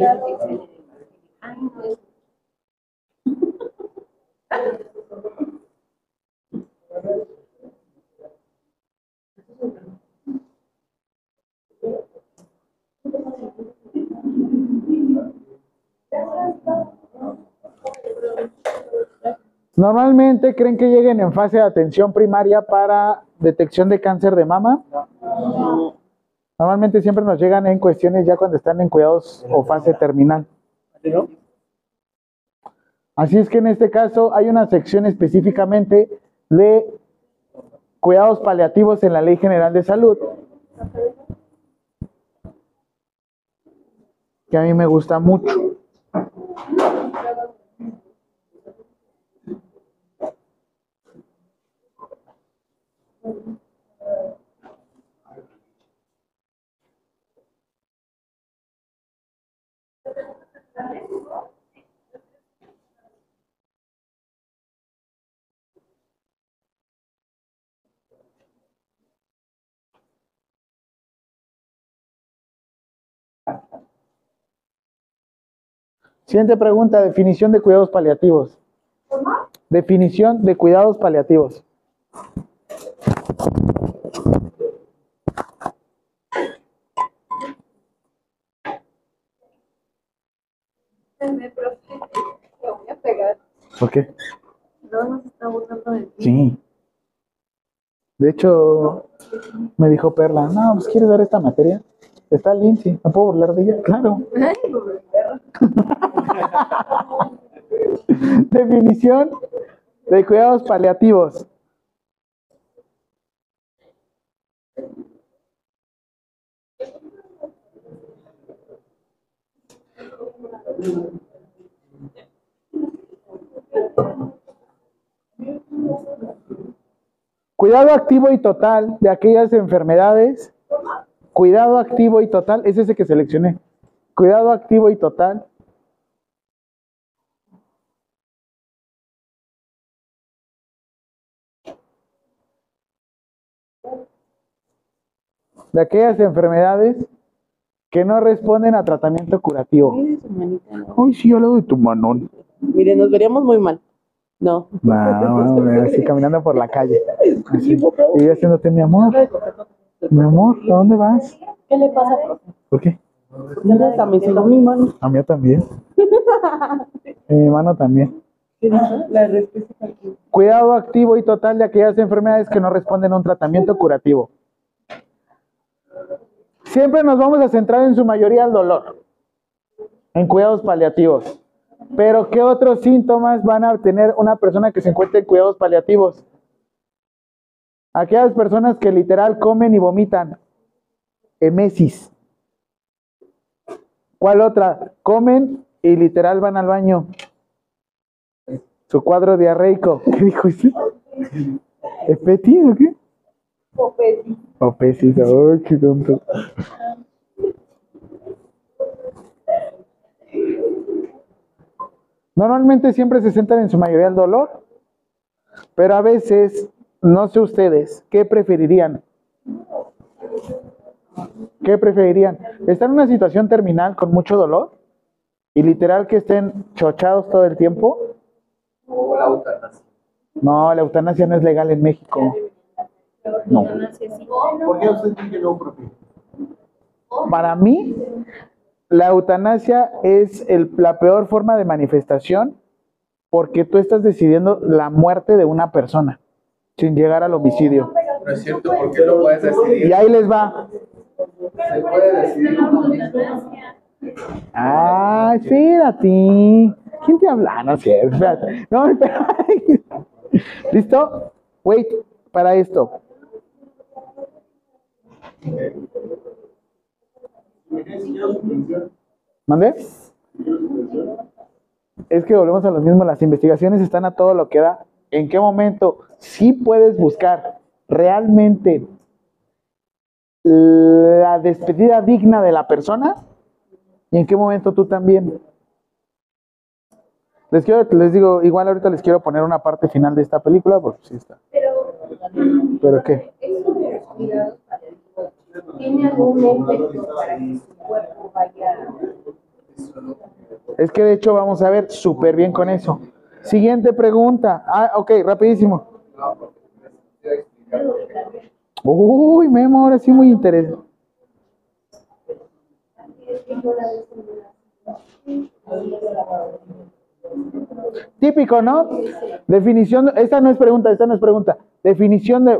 Normalmente creen que lleguen en fase de atención primaria para detección de cáncer de mama. Normalmente siempre nos llegan en cuestiones ya cuando están en cuidados o fase terminal. Así es que en este caso hay una sección específicamente de cuidados paliativos en la Ley General de Salud. Que a mí me gusta mucho. Siguiente pregunta, definición de cuidados paliativos. Definición de cuidados paliativos. Me profe, te voy a pegar. ¿Por qué? No nos está burlando de ti. Sí. De hecho, me dijo Perla, no, pues ¿quieres dar esta materia? Está Lindsay, ¿no puedo burlar de ella? Claro. Definición de cuidados paliativos. Cuidado activo y total de aquellas enfermedades. Cuidado activo y total, es ese que seleccioné. Cuidado activo y total de aquellas enfermedades que no responden a tratamiento curativo. Mire su manita, ¿no? Ay, sí, hablo de tu manón. Mire, nos veríamos muy mal. No. No, no, así caminando por la calle. Así. Y yo haciéndote, mi amor, mi amor, ¿a dóde vas? ¿Qué le pasa, profe? ¿Por qué? Me sonó mi mano. A mí también. Y mi mano también. Cuidado activo y total de aquellas enfermedades que no responden a un tratamiento curativo. Siempre nos vamos a centrar en su mayoría al dolor, en cuidados paliativos. Pero ¿qué otros síntomas van a tener una persona que se encuentra en cuidados paliativos? Aquellas personas que literal comen y vomitan. Emesis. ¿Cuál otra? Comen y literal van al baño. Su cuadro diarreico. ¿Qué dijo ese? ¿Epetis o qué? Opesis, ay, qué tonto. Normalmente siempre se centran en su mayoría el dolor, pero a veces, no sé ustedes, ¿qué preferirían? ¿Qué preferirían? ¿Estar en una situación terminal con mucho dolor? Y literal que estén chochados todo el tiempo. O la eutanasia. No, la eutanasia no es legal en México. No. ¿Por qué usted dice no, profe? Para mí, la eutanasia es el- la peor forma de manifestación porque tú estás decidiendo la muerte de una persona sin llegar al homicidio. No es cierto, porque lo puedes Y decidir. ahí les va. Se puede decidir. Ah, espérate. ¿Quién te habla? No, sí, espérate. No. ¿Listo? Wait, para esto. ¿Mande? Es que volvemos a lo mismo, las investigaciones están a todo lo que da. ¿En qué momento sí puedes buscar realmente la despedida digna de la persona? ¿Y en qué momento tú también? Les quiero, les digo, igual ahorita les quiero poner una parte final de esta película, porque sí está. Pero ¿Pero qué? Eso de los cuidados paliativos, ¿tiene algún efecto para que su cuerpo vaya? Es que de hecho vamos a ver súper bien con eso. Siguiente pregunta. Ah, ok, rapidísimo. Uy, Memo, ahora sí muy interesante. Típico, ¿no? Definición, esta no es pregunta, esta no es pregunta. Definición de,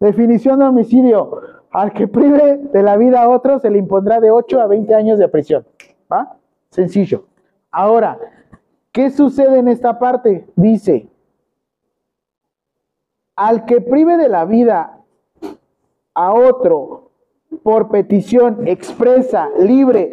definición de homicidio. Al que prive de la vida a otro se le impondrá de 8 a 20 años de prisión. ¿Va? Sencillo. Ahora, ¿qué sucede en esta parte? Dice, al que prive de la vida a otro por petición expresa, libre,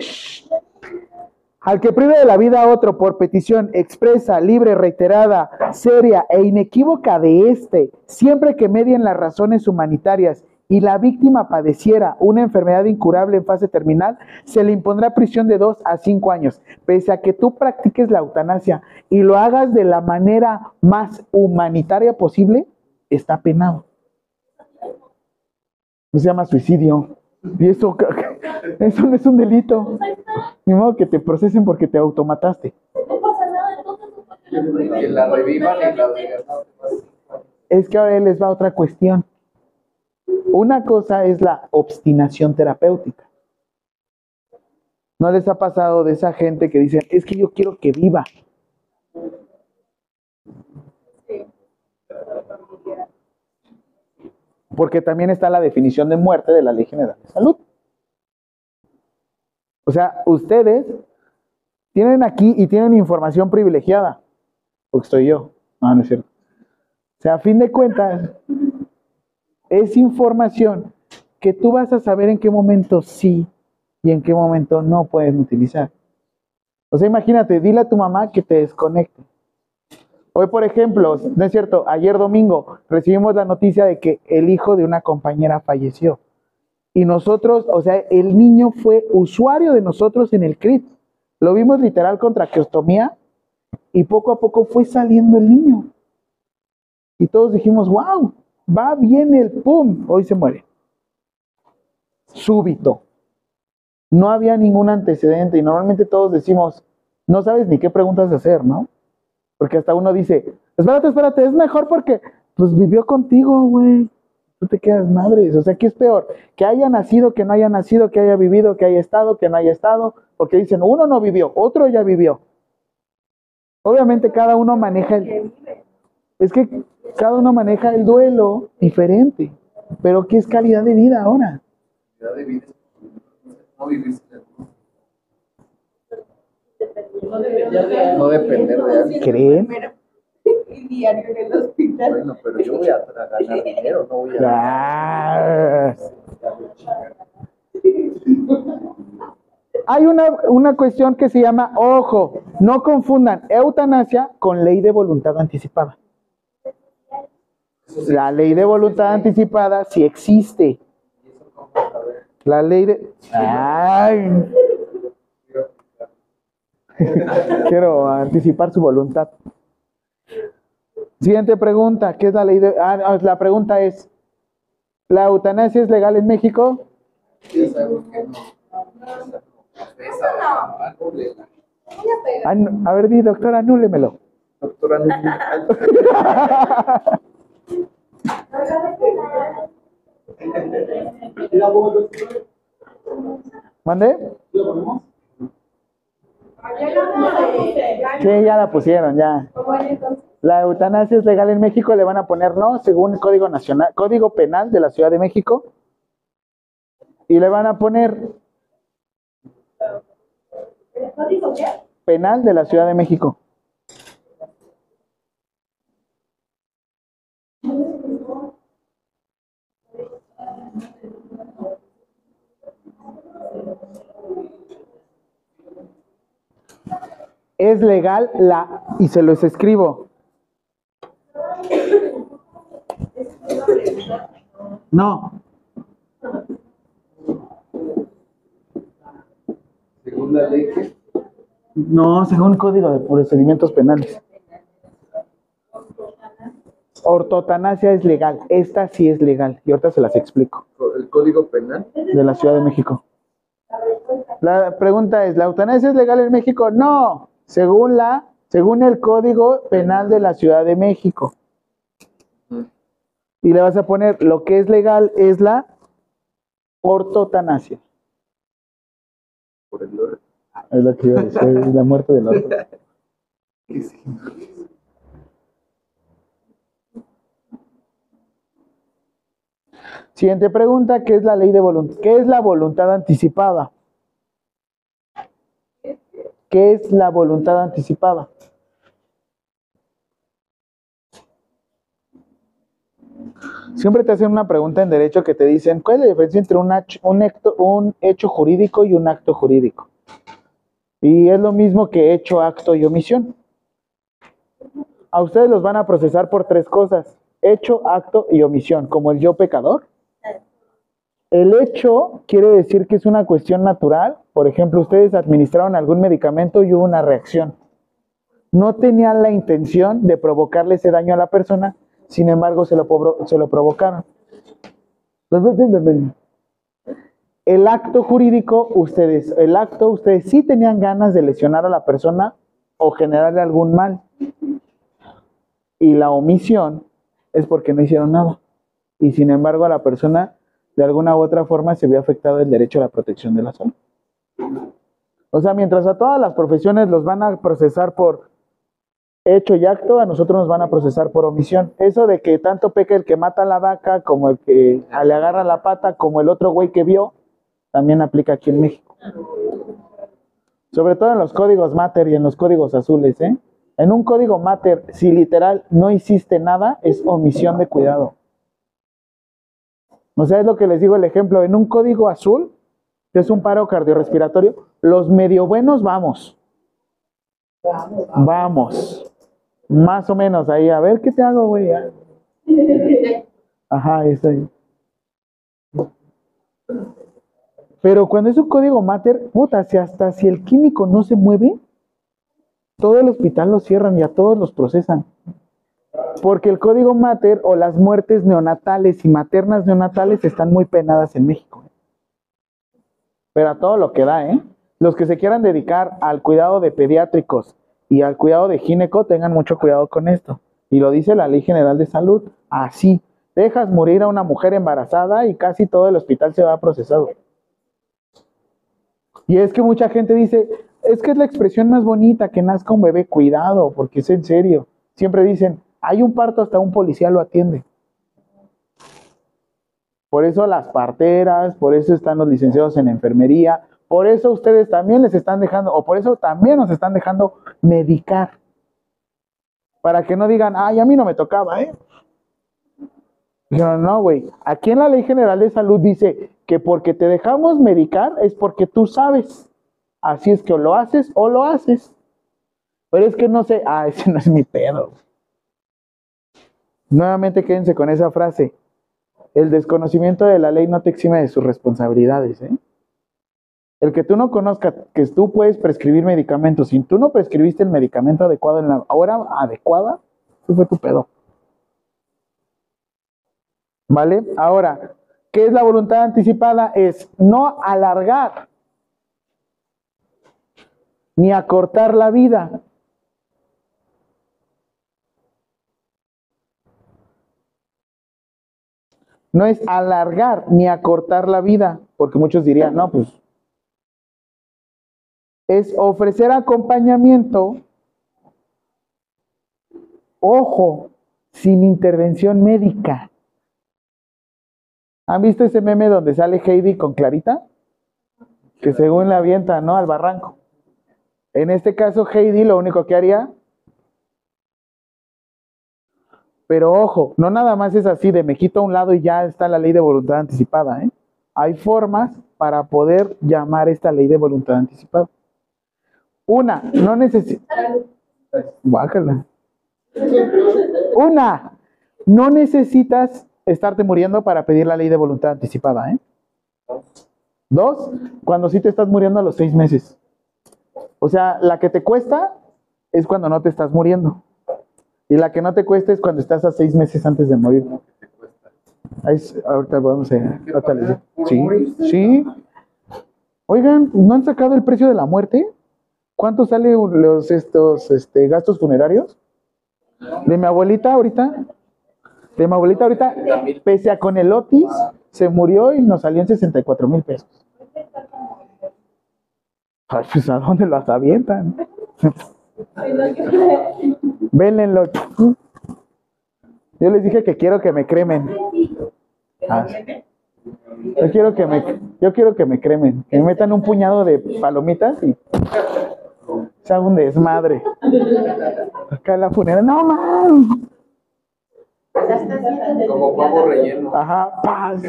al que prive de la vida a otro por petición expresa, libre, reiterada, seria e inequívoca de éste, siempre que medien las razones humanitarias y la víctima padeciera una enfermedad incurable en fase terminal, se le impondrá prisión de 2 a 5 años, pese a que tú practiques la eutanasia y lo hagas de la manera más humanitaria posible, está penado. No se llama suicidio. Y eso, eso no es un delito. Ni modo que te procesen porque te automataste. No pasa nada, entonces no pasa nada. Que la revivan y la digan, no, Es que ahora les va otra cuestión. Una cosa es la obstinación terapéutica. ¿No les ha pasado de esa gente que dicen, es que yo quiero que viva? Porque también está la definición de muerte de la Ley General de Salud. O sea, ustedes tienen aquí y tienen información privilegiada, porque estoy yo. No, no es cierto. O sea, a fin de cuentas, es información que tú vas a saber en qué momento sí y en qué momento no puedes utilizar. O sea, imagínate, dile a tu mamá que te desconecte. Hoy, por ejemplo, no es cierto, ayer domingo recibimos la noticia de que el hijo de una compañera falleció. Y nosotros, o sea, el niño fue usuario de nosotros en el CRIT. Lo vimos literal con traqueostomía y poco a poco fue saliendo el niño. Y todos dijimos, wow, va bien el pum, hoy se muere. Súbito. No había ningún antecedente y normalmente todos decimos, no sabes ni qué preguntas hacer, ¿no? Porque hasta uno dice, espérate, espérate, es mejor porque pues vivió contigo, güey. Tú te quedas madres. O sea, ¿qué es peor? Que haya nacido, que no haya nacido, que haya vivido, que haya estado, que no haya estado. Porque dicen, uno no vivió, otro ya vivió. Obviamente cada uno maneja el... Es que cada uno maneja el duelo diferente. Pero ¿qué es calidad de vida ahora? calidad de vida es no vivir sin el mundo. No debería de- No depender de alguien. ¿Creen? Y diario en el hospital. Bueno, pero yo voy a ganar dinero, no voy a. Ah. Hay una, una cuestión que se llama, ojo, no confundan eutanasia con ley de voluntad anticipada. La ley de voluntad anticipada sí existe. La ley de... Ay. Quiero anticipar su voluntad. Siguiente pregunta, ¿qué es la ley de... Ah, la pregunta es, ¿la eutanasia es legal en México? Legal. Anu- a ver, di, doctor, anúlemelo. Doctora, no. ¿Mande? Sí, ya la pusieron, ya. La eutanasia es legal en México, le van a poner no, según el Código Nacional, Código Penal de la Ciudad de México. Y le van a poner penal de la Ciudad de México. Es legal la, y se los escribo. No, Según la ley no, según Código de Procedimientos Penales. Ortotanasia es legal. Esta sí es legal. Y ahorita se las explico. El código penal. De la Ciudad de México. La pregunta es, ¿la eutanasia es legal en México? No. Según la, según el Código Penal de la Ciudad de México. Y le vas a poner, lo que es legal es la ortotanasia. Por el orden. Es lo que iba a decir, es la muerte del orto. Siguiente pregunta, ¿qué es la ley de voluntad? ¿Qué es la voluntad anticipada? ¿Qué es la voluntad anticipada? Siempre te hacen una pregunta en derecho que te dicen, ¿cuál es la diferencia entre un, hecho jurídico y un acto jurídico? Y es lo mismo que hecho, acto y omisión. A ustedes los van a procesar por tres cosas, hecho, acto y omisión, como el yo pecador. El hecho quiere decir que es una cuestión natural. Por ejemplo, ustedes administraron algún medicamento y hubo una reacción. No tenían la intención de provocarle ese daño a la persona, sin embargo se lo, se provocaron. El acto jurídico, ustedes, el acto, ustedes sí tenían ganas de lesionar a la persona o generarle algún mal. Y la omisión es porque no hicieron nada. Y sin embargo a la persona de alguna u otra forma se vio afectado el derecho a la protección de la salud. O sea, mientras a todas las profesiones los van a procesar por hecho y acto, a nosotros nos van a procesar por omisión. Eso de que tanto peca el que mata a la vaca, como el que le agarra la pata, como el otro güey que vio, también aplica aquí en México. Sobre todo en los códigos mater y en los códigos azules, ¿eh? En un código mater, si literal no hiciste nada, es omisión de cuidado. O sea, es lo que les digo el ejemplo. En un código azul, es un paro cardiorrespiratorio, los medio buenos vamos. Vamos. Más o menos ahí. A ver qué te hago, güey. Ajá, ahí estoy. Pero cuando es un código mater, puta, si hasta si el químico no se mueve, todo el hospital lo cierran y a todos los procesan. Porque el código mater o las muertes neonatales y maternas neonatales están muy penadas en México. Pero a todo lo que da, ¿eh? Los que se quieran dedicar al cuidado de pediátricos y al cuidado de gineco, tengan mucho cuidado con esto. Y lo dice la Ley General de Salud, así. Dejas morir a una mujer embarazada y casi todo el hospital se va procesado. Y es que mucha gente dice, es que es la expresión más bonita, que nazca un bebé, cuidado, porque es en serio. Siempre dicen, hay un parto, hasta un policía lo atiende. Por eso las parteras, por eso están los licenciados en enfermería, por eso ustedes también les están dejando, o por eso también nos están dejando medicar. Para que no digan, ay, a mí no me tocaba, ¿eh? Dijeron, no, güey, aquí en la Ley General de Salud dice que porque te dejamos medicar es porque tú sabes. Así es que o lo haces o lo haces. Pero es que no sé, ah, ese no es mi pedo. Nuevamente quédense con esa frase. El desconocimiento de la ley no te exime de sus responsabilidades. ¿eh? El que tú no conozcas que tú puedes prescribir medicamentos, si tú no prescribiste el medicamento adecuado en la hora adecuada, ese fue tu pedo. ¿Vale? Ahora, ¿qué es la voluntad anticipada? Es no alargar ni acortar la vida. No es alargar ni acortar la vida, porque muchos dirían, no, pues es ofrecer acompañamiento, ojo, sin intervención médica. ¿Han visto ese meme donde sale Heidi con Clarita? Que según la avienta, ¿no? Al barranco. En este caso, Heidi lo único que haría. Pero ojo, no nada más es así de me quito a un lado y ya está la ley de voluntad anticipada. ¿eh? Hay formas para poder llamar esta ley de voluntad anticipada. Una, no necesita. Guácala. Una, no necesitas estarte muriendo para pedir la ley de voluntad anticipada. ¿eh? Dos, cuando sí te estás muriendo a los seis meses. O sea, la que te cuesta es cuando no te estás muriendo. Y la que no te cuesta es cuando estás a seis meses antes de morir. Ahí ahorita vamos a... Ahorita les. Sí, sí. Oigan, ¿no han sacado el precio de la muerte? ¿Cuánto sale los estos este, gastos funerarios? De mi abuelita ahorita. De mi abuelita ahorita, pese a con el Otis, se murió y nos salió en 64 mil pesos. Ay, pues ¿a dónde las avientan? Vélenlo. Yo les dije que quiero que me cremen. Ah, yo quiero que me, yo quiero que me cremen, que me metan un puñado de palomitas y se haga un desmadre. Acá en la funeraria, no man. Como pavo relleno. Ajá, paz.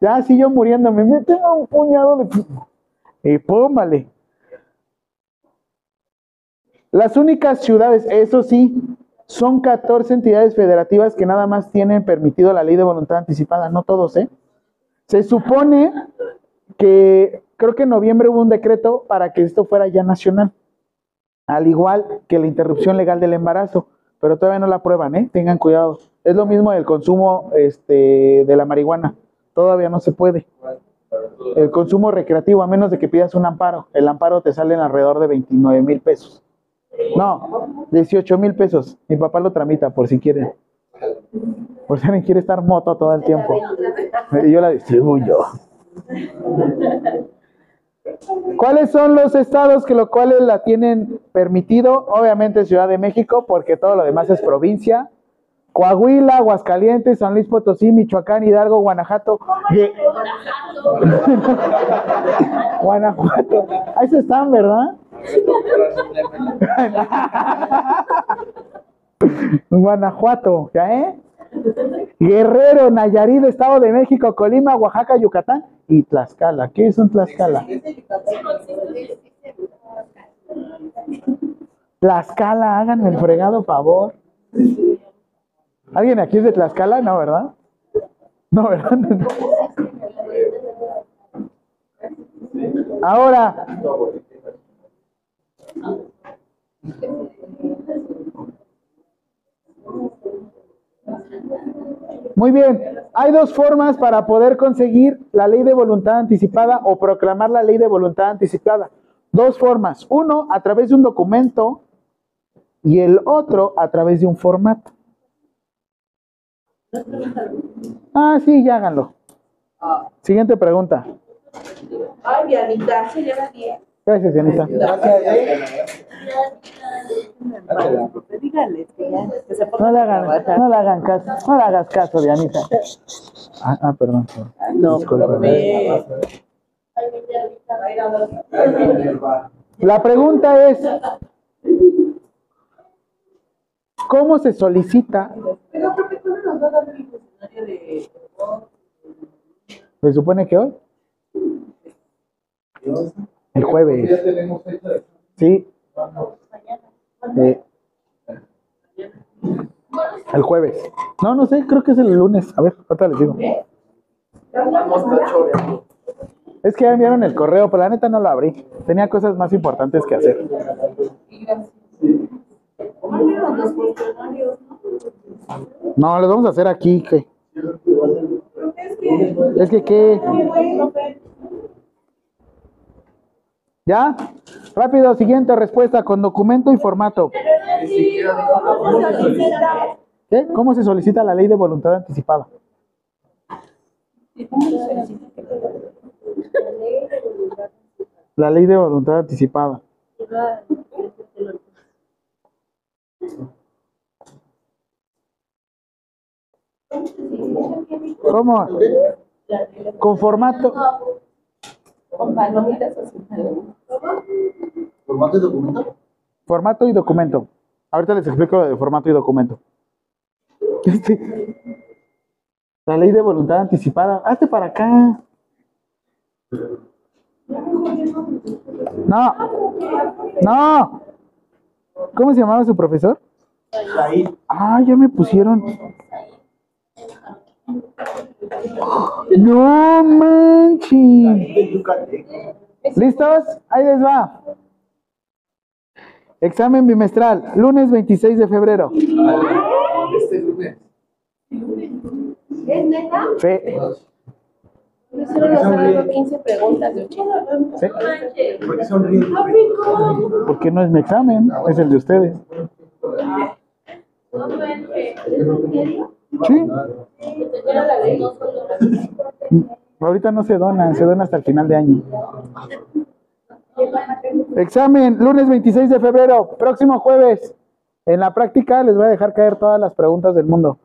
Ya así yo muriendo, me meten un puñado de y pum, vale. Las únicas ciudades, eso sí, son 14 entidades federativas que nada más tienen permitido la ley de voluntad anticipada, no todos, ¿eh? Se supone que creo que en noviembre hubo un decreto para que esto fuera ya nacional, al igual que la interrupción legal del embarazo, pero todavía no la aprueban, ¿eh? Tengan cuidado. Es lo mismo del consumo este, de la marihuana, todavía no se puede. El consumo recreativo, a menos de que pidas un amparo, el amparo te sale en alrededor de 29 mil pesos. No, 18 mil pesos. Mi papá lo tramita por si quieren. Por si alguien quiere estar moto todo el tiempo. Y yo la distribuyo. ¿Cuáles son los estados que los cuales la tienen permitido? Obviamente Ciudad de México, porque todo lo demás es provincia. Coahuila, Aguascalientes, San Luis Potosí, Michoacán, Hidalgo, Guanajuato. Gue- Guanajuato. Ahí están, ¿verdad? Guanajuato, ¿ya eh? Guerrero, Nayarit, Estado de México, Colima, Oaxaca, Yucatán y Tlaxcala. ¿Qué es un Tlaxcala? Tlaxcala, háganme el fregado favor. ¿Alguien aquí es de Tlaxcala? No, ¿verdad? No, ¿verdad? Ahora, Muy bien, hay dos formas para poder conseguir la ley de voluntad anticipada o proclamar la ley de voluntad anticipada. Dos formas, uno a través de un documento y el otro a través de un formato. Ah, sí, ya háganlo. Siguiente pregunta. Ay, se lleva bien. Gracias, Dianita. Que se No le hagan, no le hagan caso, no le hagas caso, Dianita. Ah, ah, perdón. No. La pregunta es, ¿cómo se solicita? Pero ¿por qué tú no nos vas a dar el cuestionario de... Se supone que hoy, el jueves. Ya tenemos Sí. Eh, el jueves. No, no sé, creo que es el lunes. A ver, ahorita les digo. Es que ya enviaron el correo, pero la neta no lo abrí. Tenía cosas más importantes que hacer. ¿no? Los vamos a hacer aquí. ¿qué? Pero es que... Es que, ¿qué? ¿Ya? Rápido, siguiente respuesta con documento y formato. ¿Cómo se solicita la ley de voluntad anticipada? La ley de voluntad anticipada. ¿Cómo? Con formato. Con palomitas así. ¿Formato de documento? Formato y documento. Ahorita les explico lo de formato y documento. Este, la ley de voluntad anticipada. Hazte para acá. No. No. ¿Cómo se llamaba su profesor? Ah, ya me pusieron. No manches. ¿Listos? Ahí les va. Examen bimestral, lunes 26 de febrero. Este lunes. ¿Es neta? Me hicieron hacer algo 15 preguntas de 80. sí, ¿Por qué sonríen? porque no es mi examen, es el de ustedes. Sí, ahorita no se donan, se dona hasta el final de año. Examen, lunes 26 de febrero, próximo jueves. En la práctica les voy a dejar caer todas las preguntas del mundo.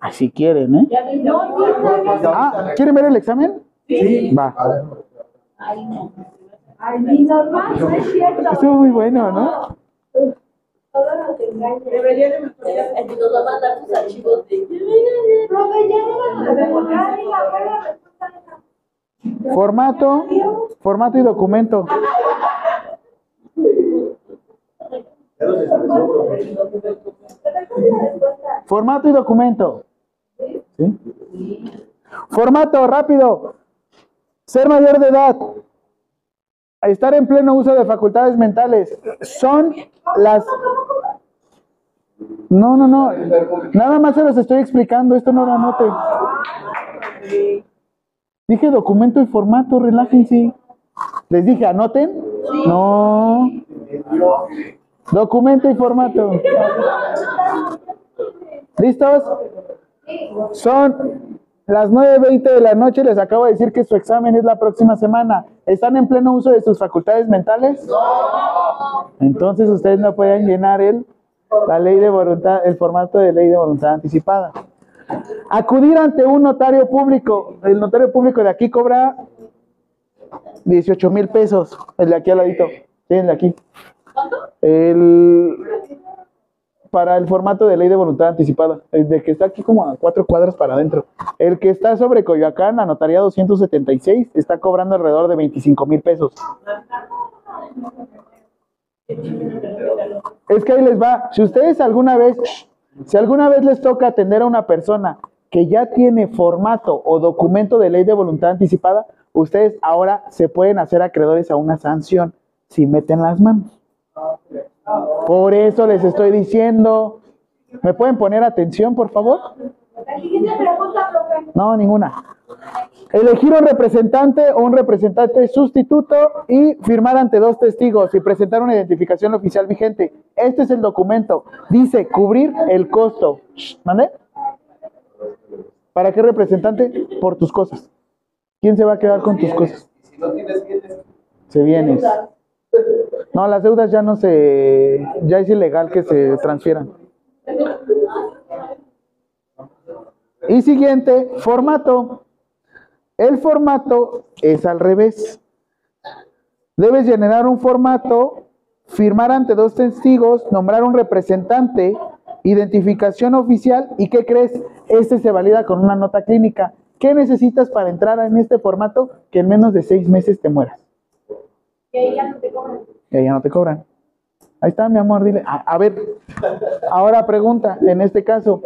Así quieren, ¿eh? Ah, ¿quieren ver el examen? Sí. Va. Estuvo muy bueno, ¿no? Todo nos engaña. Debería de mejorar. Nos va a mandar sus archivos de. Profe, ya no engaña, fue la respuesta de esa. Formato, formato y documento. Formato y documento. ¿Sí? Formato, rápido. Ser mayor de edad. Estar en pleno uso de facultades mentales. Son las... No, no, no. Nada más se los estoy explicando. Esto no lo anoten. Dije documento y formato, relájense. Les dije, anoten. No. Documento y formato. ¿Listos? Son las 9.20 de la noche. Les acabo de decir que su examen es la próxima semana. ¿Están en pleno uso de sus facultades mentales? Entonces ustedes no pueden llenar el, la ley de voluntad, el formato de ley de voluntad anticipada. Acudir ante un notario público. El notario público de aquí cobra 18 mil pesos. El de aquí al ladito. Sí, el de aquí. El, para el formato de ley de voluntad anticipada. El de que está aquí como a cuatro cuadras para adentro. El que está sobre Coyoacán, a notaría 276, está cobrando alrededor de 25 mil pesos. Es que ahí les va. Si ustedes alguna vez, si alguna vez les toca atender a una persona que ya tiene formato o documento de ley de voluntad anticipada, ustedes ahora se pueden hacer acreedores a una sanción si meten las manos. Por eso les estoy diciendo. ¿Me pueden poner atención, por favor? La siguiente pregunta, profe. No, ninguna. Elegir un representante o un representante sustituto y firmar ante dos testigos y presentar una identificación oficial vigente. Este es el documento. Dice cubrir el costo. ¿Mande? ¿Para qué representante? Por tus cosas. ¿Quién se va a quedar con tus cosas? Si no tienes bienes, Se vienes. No, las deudas ya no se. Ya es ilegal que se transfieran. Y siguiente, formato. El formato es al revés. Debes generar un formato, firmar ante dos testigos, nombrar un representante, identificación oficial y ¿qué crees? Este se valida con una nota clínica. ¿Qué necesitas para entrar en este formato? Que en menos de seis meses te mueras. Que ella no te cobra. Y ahí ya no te cobran. Ahí está, mi amor, dile. A, a ver, ahora pregunta, en este caso,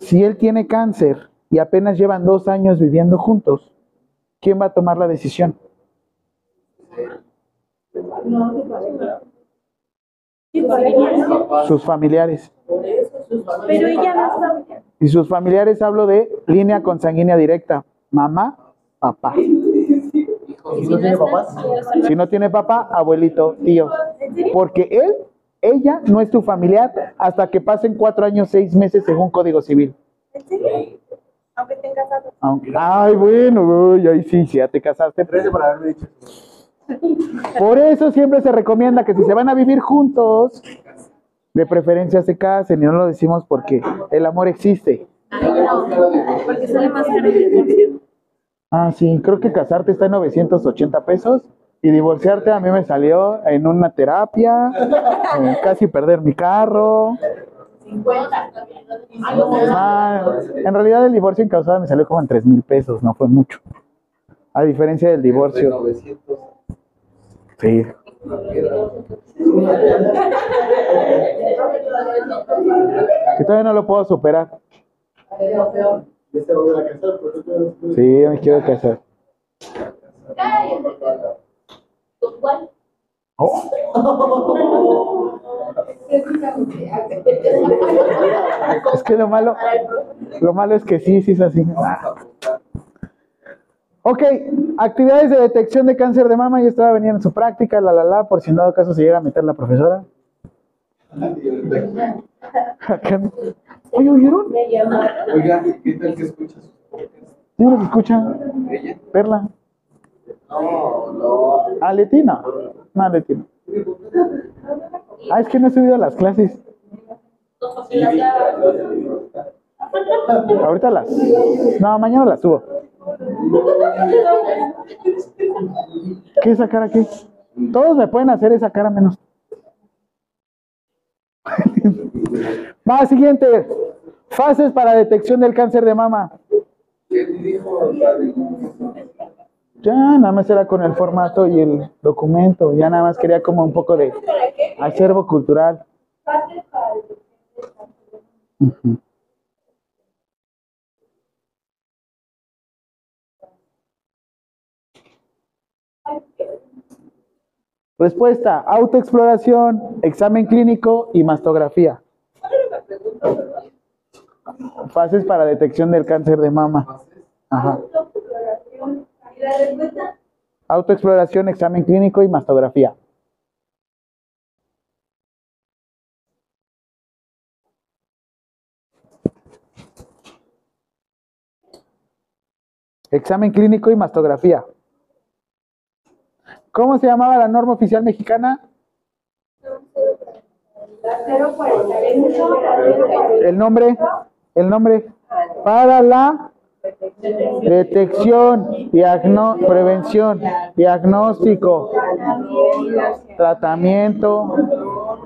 si él tiene cáncer y apenas llevan dos años viviendo juntos, ¿quién va a tomar la decisión? No. Sus familiares. Pero ella no sabe. Y sus familiares hablo de línea consanguínea directa. Mamá, papá. ¿Y no tiene papás? Si no tiene papá, abuelito, tío. Porque él, ella no es tu familiar hasta que pasen cuatro años, seis meses según Código Civil. ¿En serio? Aunque estén casados. Ay, bueno, uy, ahí sí, si ya te casaste. Gracias por haberme dicho. Por eso siempre se recomienda que si se van a vivir juntos, de preferencia se casen y no lo decimos porque el amor existe. Porque sale más caro. Ah, sí, creo que casarte está en 980 pesos y divorciarte a mí me salió en una terapia, casi perder mi carro. Ah, en realidad el divorcio en causada me salió como en 3 mil pesos, no fue mucho. A diferencia del de divorcio. 900. Sí. Que todavía no lo puedo superar. Ya se va a casar, por eso Sí, me quiero casar. Oh, es que lo malo, lo malo es que sí, sí es así. Ok, actividades de detección de cáncer de mama, ya estaba venir en su práctica, la la la, por si en dado caso se llega a meter la profesora. Oye, ¿oyeron? Oiga, ¿qué tal que escuchas? ¿Sí los escuchan? ¿Ella? Perla. No, no. ¿A Leti? No. No, a Leti no. Ah, es que no he subido las clases. Ahorita las. No, mañana las subo. ¿Qué es esa cara aquí? Todos me pueden hacer esa cara menos. Va, siguiente. Fases para detección del cáncer de mama. Ya, nada más era con el formato y el documento. Ya nada más quería como un poco de acervo cultural. Respuesta, autoexploración, examen clínico y mastografía. Fases para detección del cáncer de mama. Ajá. Autoexploración, examen clínico y mastografía. Examen clínico y mastografía. ¿Cómo se llamaba la norma oficial mexicana? El nombre, el nombre para la detección, prevención, diagnóstico, tratamiento,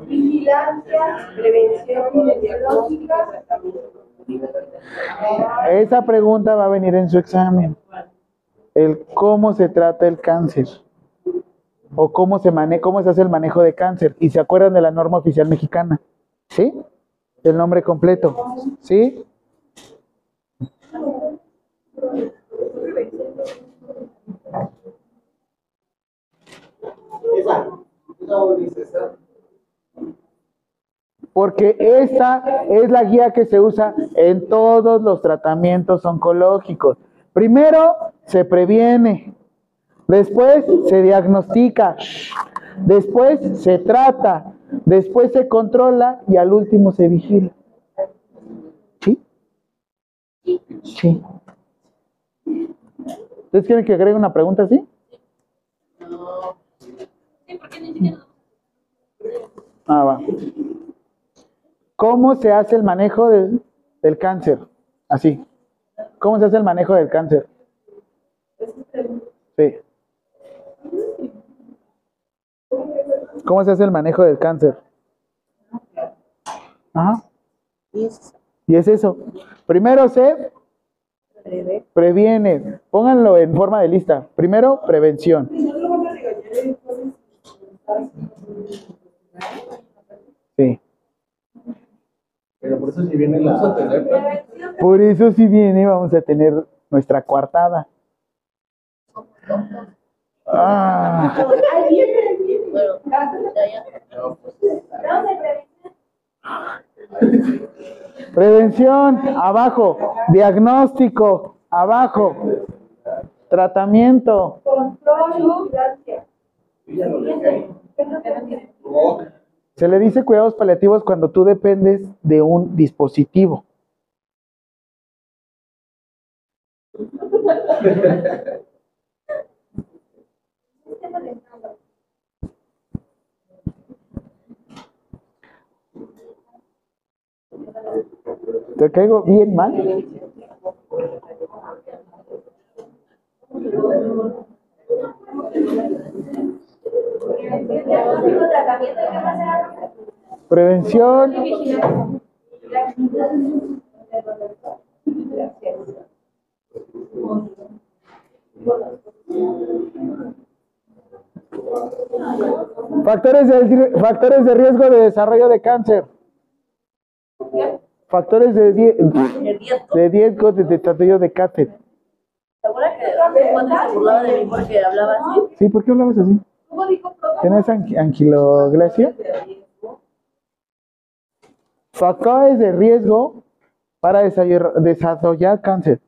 Vigilancia, prevención. Esa pregunta va a venir en su examen. El cómo se trata el cáncer. O cómo se mane cómo se hace el manejo de cáncer. Y se acuerdan de la norma oficial mexicana. ¿Sí? El nombre completo. ¿Sí? Porque esta es la guía que se usa en todos los tratamientos oncológicos. Primero se previene, después se diagnostica, después se trata, después se controla y al último se vigila. ¿Sí? Sí. ¿Ustedes quieren que agregue una pregunta así? Ah, va. ¿Cómo se hace el manejo del, del cáncer? Así. ¿Cómo se hace el manejo del cáncer? Sí. ¿Cómo se hace el manejo del cáncer? Ajá. Y es eso. Primero se previene. Pónganlo en forma de lista. Primero, prevención. Sí. Pero por eso si viene Vamos a la. tener Por eso si viene vamos a tener nuestra coartada. Ah, prevención, abajo. Diagnóstico, abajo. Tratamiento. Control. Se le dice cuidados paliativos cuando tú dependes de un dispositivo. ¿Te caigo bien mal? Prevención, factores de, factores de riesgo de desarrollo de cáncer. Factores de, die- de riesgo de desarrollo de cáncer. ¿Te acuerdas que cuando se burlaba de mí porque hablaba así? Sí, ¿por qué hablabas así? ¿Cómo dijo? ¿Tienes anquiloglasia? Factores de riesgo para desarrollar cáncer.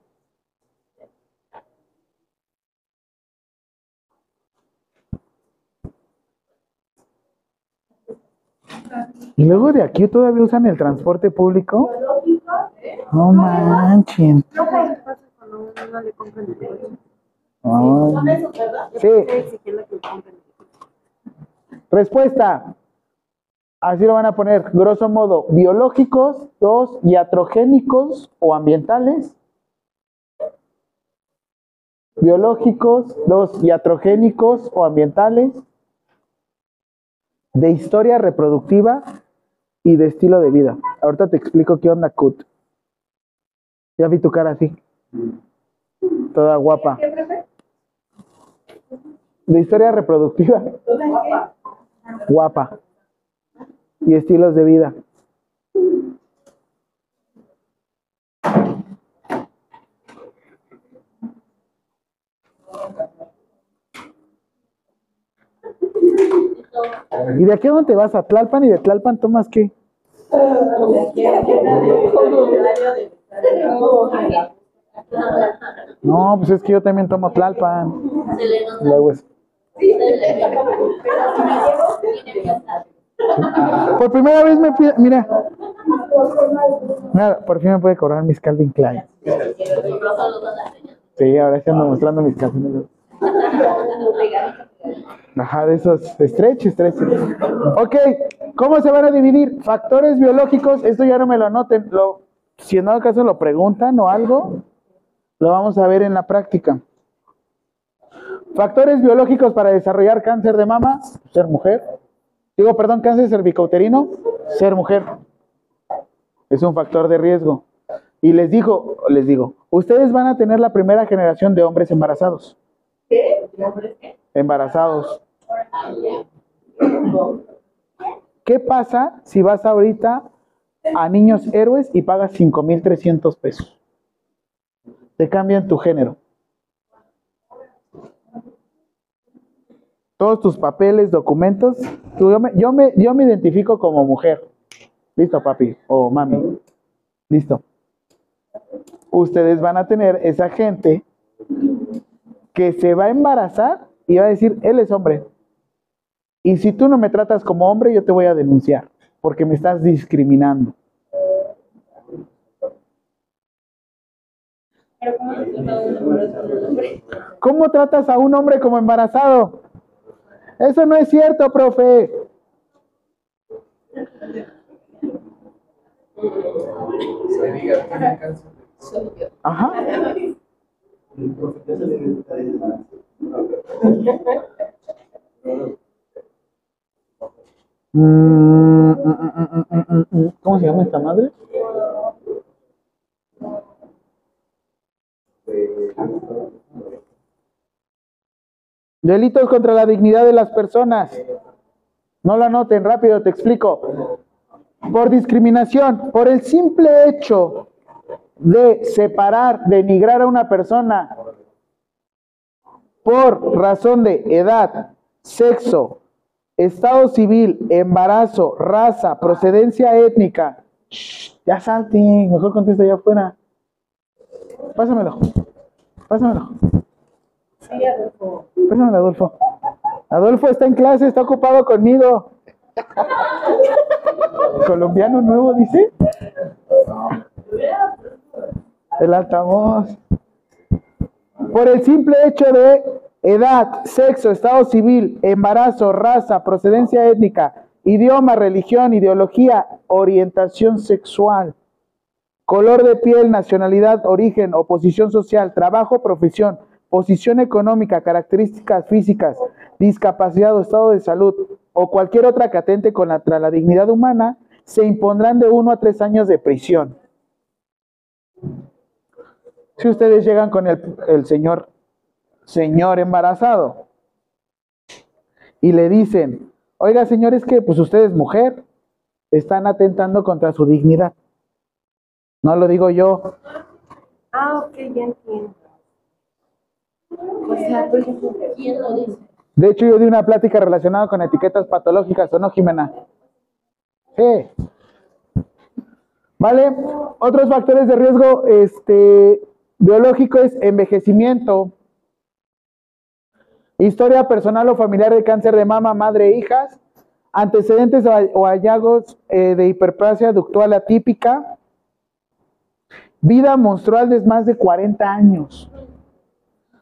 Y luego de aquí todavía usan el transporte público. No manchen. Sí. Respuesta. Así lo van a poner. Grosso modo, biológicos, dos, iatrogénicos o ambientales. Biológicos, dos, iatrogénicos o ambientales. De historia reproductiva y de estilo de vida. Ahorita te explico qué onda, Kut. Ya vi tu cara así. Toda guapa. De historia reproductiva. guapa y estilos de vida. ¿Y de aquí a dónde vas? ¿A Tlalpan? ¿Y de Tlalpan tomas qué? No, pues es que yo también tomo Tlalpan. Luego es- Por primera vez me pide, mira. Mira, por fin me puede cobrar mis Calvin Klein. Sí, ahora sí ando mostrando mis calzones. Ajá, de esos stretch, stretch. Ok, ¿cómo se van a dividir? Factores biológicos, esto ya no me lo anoten. Si en dado caso lo preguntan o algo, lo vamos a ver en la práctica. Factores biológicos para desarrollar cáncer de mama, ser mujer. Digo, perdón, cáncer cervicouterino, ser mujer. Es un factor de riesgo. Y les digo, les digo, ustedes van a tener la primera generación de hombres embarazados. ¿Qué? ¿Nombres qué? Embarazados. ¿Qué pasa si vas ahorita a Niños Héroes y pagas 5,300 pesos? Te cambian tu género. Todos tus papeles, documentos. yo, me, yo, me, yo me identifico como mujer. Listo, papi o mami. Listo. Ustedes van a tener esa gente que se va a embarazar y va a decir, él es hombre. Y si tú no me tratas como hombre, yo te voy a denunciar, porque me estás discriminando. Pero ¿cómo se trata un hombre? ¿Cómo tratas a un hombre como embarazado? Eso no es cierto, profe. Ajá. Mm, mm, mm. ¿Cómo se llama esta madre? Delitos contra la dignidad de las personas. No lo anoten, rápido te explico. Por discriminación, por el simple hecho de separar, denigrar a una persona por razón de edad, sexo, estado civil, embarazo, raza, procedencia étnica. Shh, ya salte, mejor contesta allá afuera. Pásamelo. Pásamelo. Sí, Adolfo. Pásamelo, Adolfo. Adolfo está en clase, está ocupado conmigo. Colombiano nuevo, dice. El altavoz. Por el simple hecho de edad, sexo, estado civil, embarazo, raza, procedencia étnica, idioma, religión, ideología, orientación sexual, color de piel, nacionalidad, origen, oposición social, trabajo, profesión, posición económica, características físicas, discapacidad o estado de salud o cualquier otra que atente contra la dignidad humana, se impondrán de uno a tres años de prisión. Si ustedes llegan con el, el señor, señor embarazado y le dicen, oiga señor, es que pues usted es mujer, están atentando contra su dignidad. No lo digo yo, Ah, ok, ya entiendo. O sea, ejemplo, ¿Quién lo dice? De hecho, yo di una plática relacionada con etiquetas patológicas, ¿o no, Jimena? Sí. ¿Vale? Otros factores de riesgo este, biológico es envejecimiento, historia personal o familiar de cáncer de mama, madre e hijas, antecedentes o hallazgos eh, de hiperplasia ductual atípica, vida menstrual de más de 40 años.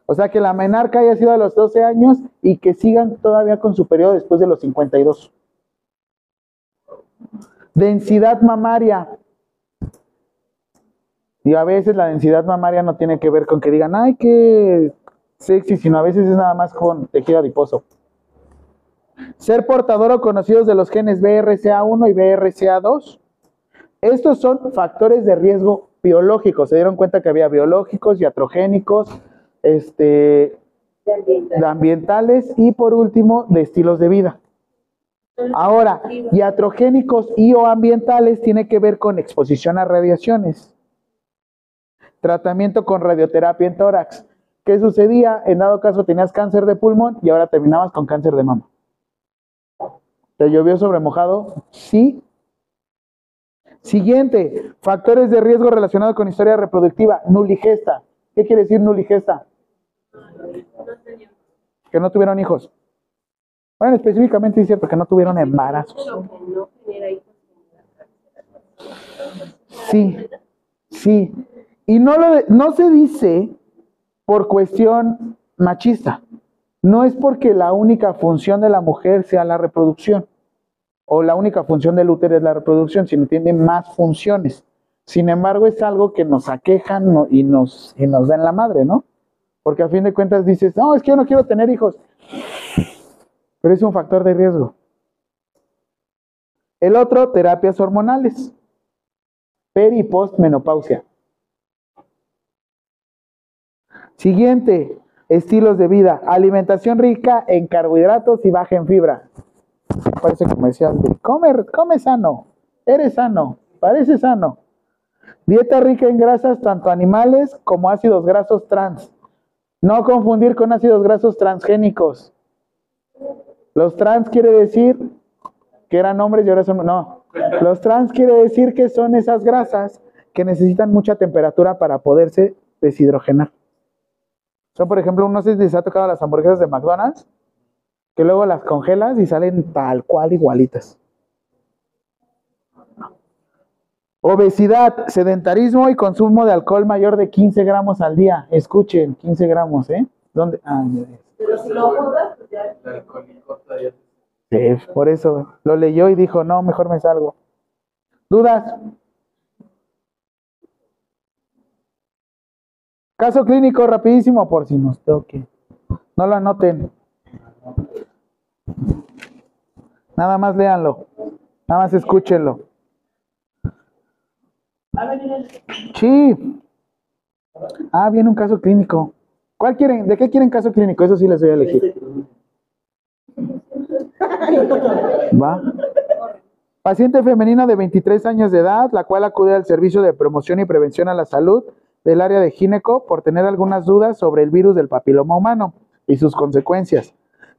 O sea, que la menarca haya sido a los 12 años y que sigan todavía con su periodo después de los 52. Densidad mamaria. Y a veces la densidad mamaria no tiene que ver con que digan, ay, qué sexy, sino a veces es nada más con tejido adiposo. Ser portador o conocidos de los genes BRCA1 y BRCA2. Estos son factores de riesgo biológicos. Se dieron cuenta que había biológicos, iatrogénicos, este, de ambientales y por último de estilos de vida. Ahora, iatrogénicos y o ambientales tiene que ver con exposición a radiaciones. Tratamiento con radioterapia en tórax. ¿Qué sucedía? En dado caso tenías cáncer de pulmón y ahora terminabas con cáncer de mama. ¿Te llovió sobre mojado? Sí. Siguiente, factores de riesgo relacionados con historia reproductiva, nuligesta. ¿Qué quiere decir nuligesta? Que no tuvieron hijos. Bueno, específicamente es cierto que no tuvieron embarazos. Sí, sí. Y no, lo no se dice por cuestión machista. No es porque la única función de la mujer sea la reproducción o la única función del útero es la reproducción, sino tiene más funciones. Sin embargo, es algo que nos aquejan y nos, y nos da en la madre, ¿no? Porque a fin de cuentas dices, no, es que yo no quiero tener hijos. Pero es un factor de riesgo. El otro, terapias hormonales. Peri y postmenopausia. Siguiente, estilos de vida. Alimentación rica en carbohidratos y baja en fibra. Parece comercial de come, come sano, eres sano, parece sano. Dieta rica en grasas, tanto animales como ácidos grasos trans. No confundir con ácidos grasos transgénicos. Los trans quiere decir que eran hombres y ahora son... No, los trans quiere decir que son esas grasas que necesitan mucha temperatura para poderse deshidrogenar. Son, por ejemplo, no sé si les ha tocado las hamburguesas de McDonald's, que luego las congelas y salen tal cual igualitas. Obesidad, sedentarismo y consumo de alcohol mayor de 15 gramos al día. Escuchen, 15 gramos, ¿eh? ¿Dónde? Ah, Pero si lo jodas, pues ya. Sí, por eso lo leyó y dijo, no, mejor me salgo. ¿Dudas? Caso clínico rapidísimo por si nos toque. No lo anoten. Nada más léanlo. Nada más escúchenlo. Sí. Ah, viene un caso clínico. ¿Cuál quieren? ¿De qué quieren caso clínico? Eso sí les voy a elegir. Va. Paciente femenina de 23 años de edad, la cual acude al servicio de promoción y prevención a la salud del área de gineco por tener algunas dudas sobre el virus del papiloma humano y sus consecuencias,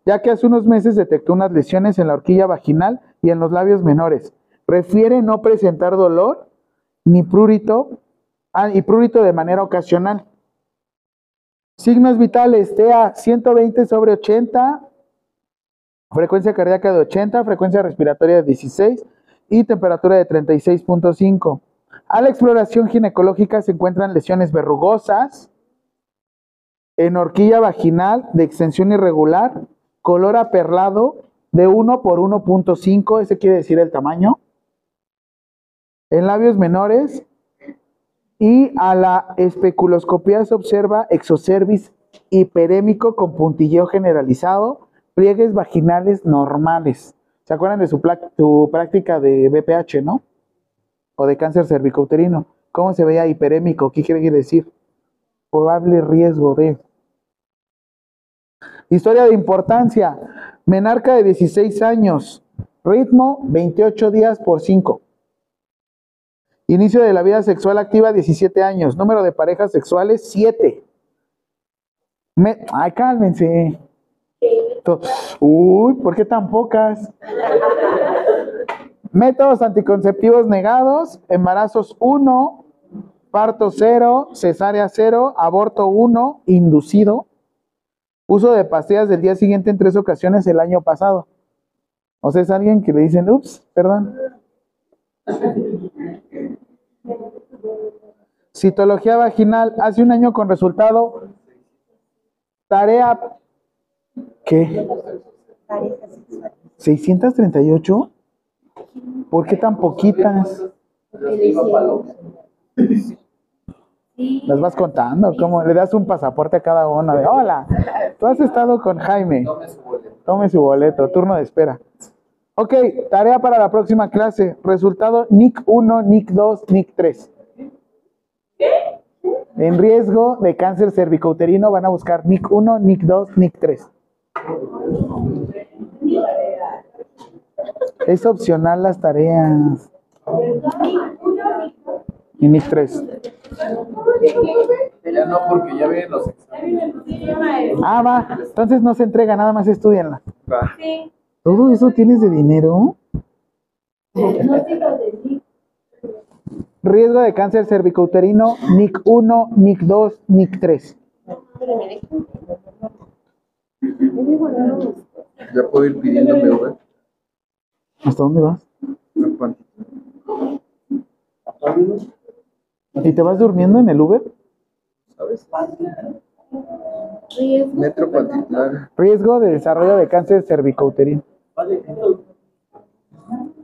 ya que hace unos meses detectó unas lesiones en la horquilla vaginal y en los labios menores. Refiere no presentar dolor ni prurito, ah, y prurito de manera ocasional. Signos vitales, TEA 120 sobre 80, frecuencia cardíaca de 80, frecuencia respiratoria de 16 y temperatura de 36.5. A la exploración ginecológica se encuentran lesiones verrugosas en horquilla vaginal de extensión irregular, color aperlado de 1 por 1.5, ese quiere decir el tamaño, en labios menores y a la especuloscopía se observa exocervis hiperémico con puntilleo generalizado, pliegues vaginales normales. ¿Se acuerdan de su, práctica de BPH, no? O de cáncer cervicouterino. ¿Cómo se veía hiperémico? ¿Qué quiere decir? Probable riesgo de. Historia de importancia. Menarca de 16 años. Ritmo 28 días por 5. Inicio de la vida sexual activa 17 años. Número de parejas sexuales 7. Me... Ay, cálmense. Uy, ¿por qué tan pocas? Métodos anticonceptivos negados, embarazos 1, parto 0, cesárea 0, aborto 1, inducido, uso de pastillas del día siguiente en tres ocasiones el año pasado. O sea, es alguien que le dicen, ups, perdón. Citología vaginal, hace un año con resultado. Tarea. ¿Qué? 638. ¿Por qué tan poquitas? Las vas contando, ¿cómo? Le das un pasaporte a cada uno de, hola, tú has estado con Jaime. Tome su boleto. Tome su boleto, turno de espera. Ok, tarea para la próxima clase. Resultado NIC 1, NIC 2, NIC 3. En riesgo de cáncer cervicouterino van a buscar NIC 1, NIC 2, NIC 3. Es opcional las tareas. Y NIC 3. Ya no, porque ya vienen los exámenes. Ah, va. Entonces no se entrega, nada más estudianla. Va. ¿Todo eso tienes de dinero? Riesgo de cáncer cervicouterino, NIC 1, NIC 2, NIC 3. Ya puedo ir pidiéndome Uber. ¿Hasta dónde vas? ¿Y te vas durmiendo en el Uber? ¿Sabes? Metro Pantitlán. Riesgo de desarrollo de cáncer cervicouterino.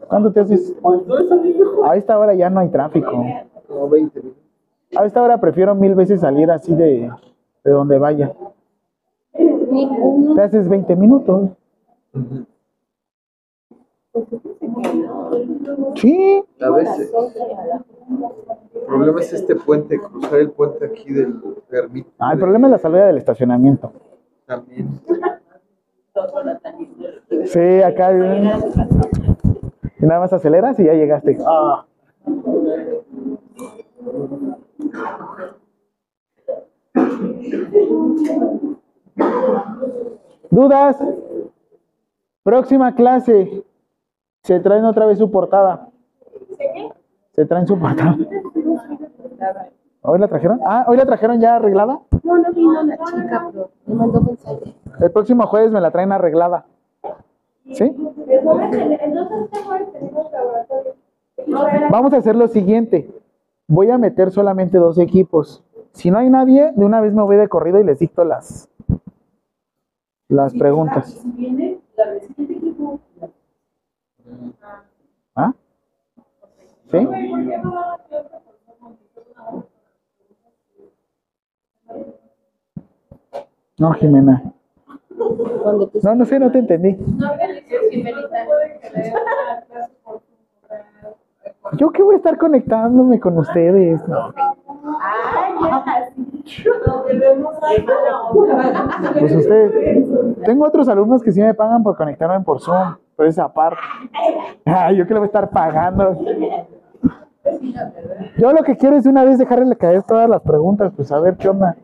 ¿Cuánto te haces? A esta hora ya no hay tráfico. Como 20 minutos. A esta hora prefiero mil veces salir así de, de donde vaya. Te haces 20 minutos. Sí. A veces. El problema es este puente, cruzar el puente aquí del ermita. Ah, el problema es la salida del estacionamiento. También. Sí, acá. Y nada más aceleras y ya llegaste. Ah. ¿Dudas? Próxima clase. Se traen otra vez su portada. Se traen su portada. ¿Hoy la trajeron? Ah, ¿hoy la trajeron ya arreglada? No, no vino la chica, pero me mandó mensaje. El próximo jueves me la traen arreglada. ¿Sí? Vamos a hacer lo siguiente. Voy a meter solamente dos equipos. Si no hay nadie, de una vez me voy de corrido y les dicto las, las preguntas. ¿Ah? ¿Sí? No, Jimena. No, no sé, no te entendí. ¿Yo qué voy a estar conectándome con ustedes? No. Pues ustedes. Tengo otros alumnos que sí me pagan por conectarme por Zoom, pero esa aparte. Ay, yo que le voy a estar pagando. Yo lo que quiero es una vez dejarle caer todas las preguntas, pues a ver qué onda.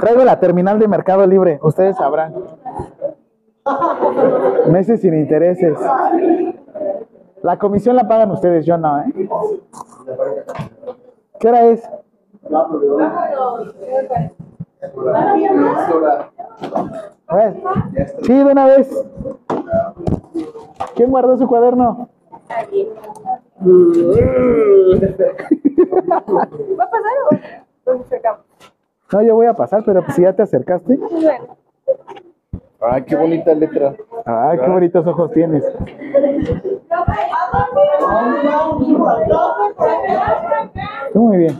Traigo la terminal de Mercado Libre, ustedes sabrán. Meses sin intereses. La comisión la pagan ustedes, yo no, ¿eh? ¿Qué hora es? A ver. Sí, de una vez. ¿Quién guardó su cuaderno? ¿Va a pasar o nos sacamos? No, yo voy a pasar, pero si ya te acercaste. Ay, qué bonita letra. Ay, qué bonitos ojos tienes. Tú muy bien.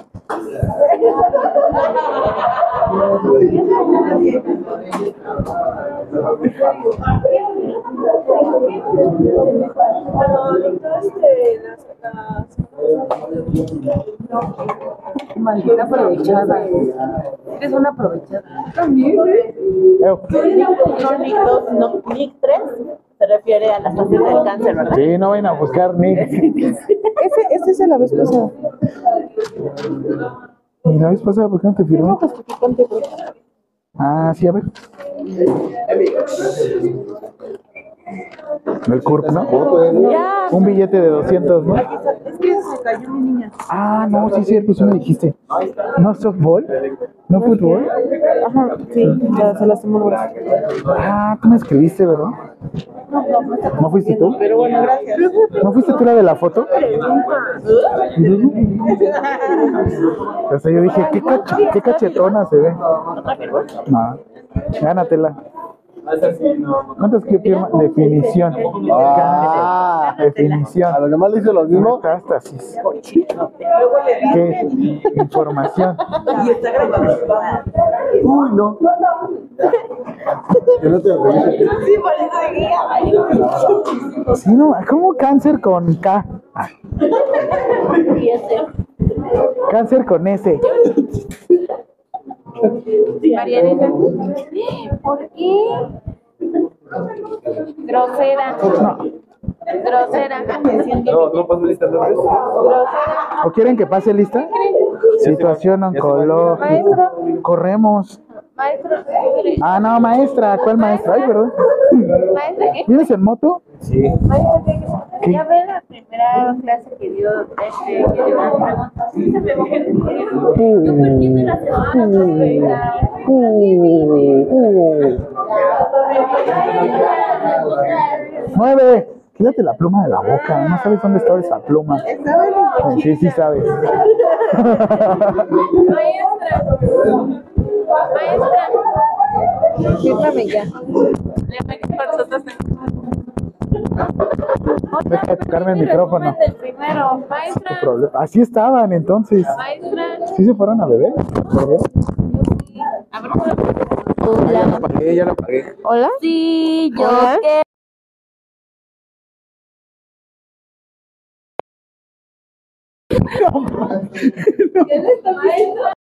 Maldita aprovechada. Eres una aprovechada. Eu. No, NIC 2, no, NIC 3, refiere a las fases del cáncer, ¿verdad? Sí, no vayan a buscar Nick. Ese, ese es el la vez pasada. ¿Y la vez pasada por qué no te firmó? Justificante. Ah, sí, a ver. El CURP, ¿no? Ya. Un billete de 200, ¿no? Es que se cayó mi niña. Ah, no, sí es cierto, sí me dijiste. ¿No softball? ¿No fútbol? Ajá, sí, ya se el brazo. Ah, tú me escribiste, ¿verdad? ¿No fuiste tú? Pero bueno, gracias. ¿No fuiste tú la de la foto? O sea, yo dije, ¿qué, cach- qué cachetona se ve? Gánatela. ¿Cuántas que firma? Definición. Ah. Definición. A los demás le hice lo mismo. Metástasis. ¿Qué? Información. Y está grabado. Uy, no. Yo no te lo. Sí, por eso no, ¿cómo cáncer con K? Ah, cáncer con S. Marianita. ¿Por qué? Grosera. Grosera. No, no pasó lista entonces. Grosera. ¿O quieren que pase lista? Situación oncológica. Corremos. Maestro. Ah, no, maestra. ¿Cuál maestra? Ay, perdón. Maestra, ¿qué? ¿Vienes en moto? Sí. Maestra, ¿qué? ¿Qué? Ya ve la primera clase que dio este, que dio las preguntas. Sí, se me perdieron. ¿Tú por qué me las Nueve. Quítate la pluma de la boca. No sabes dónde está esa pluma. Sí, sí sabes. Maestra. Maestra. Fírmame ya. Le. Deja de tocarme el micrófono. El primero. Maestra. Problema. Así estaban entonces. Maestra. ¿Sí se fueron a beber? ¿Por qué? A ver, Ya la pagué, ya la pagué. ¿Hola? Sí, yo Hola. que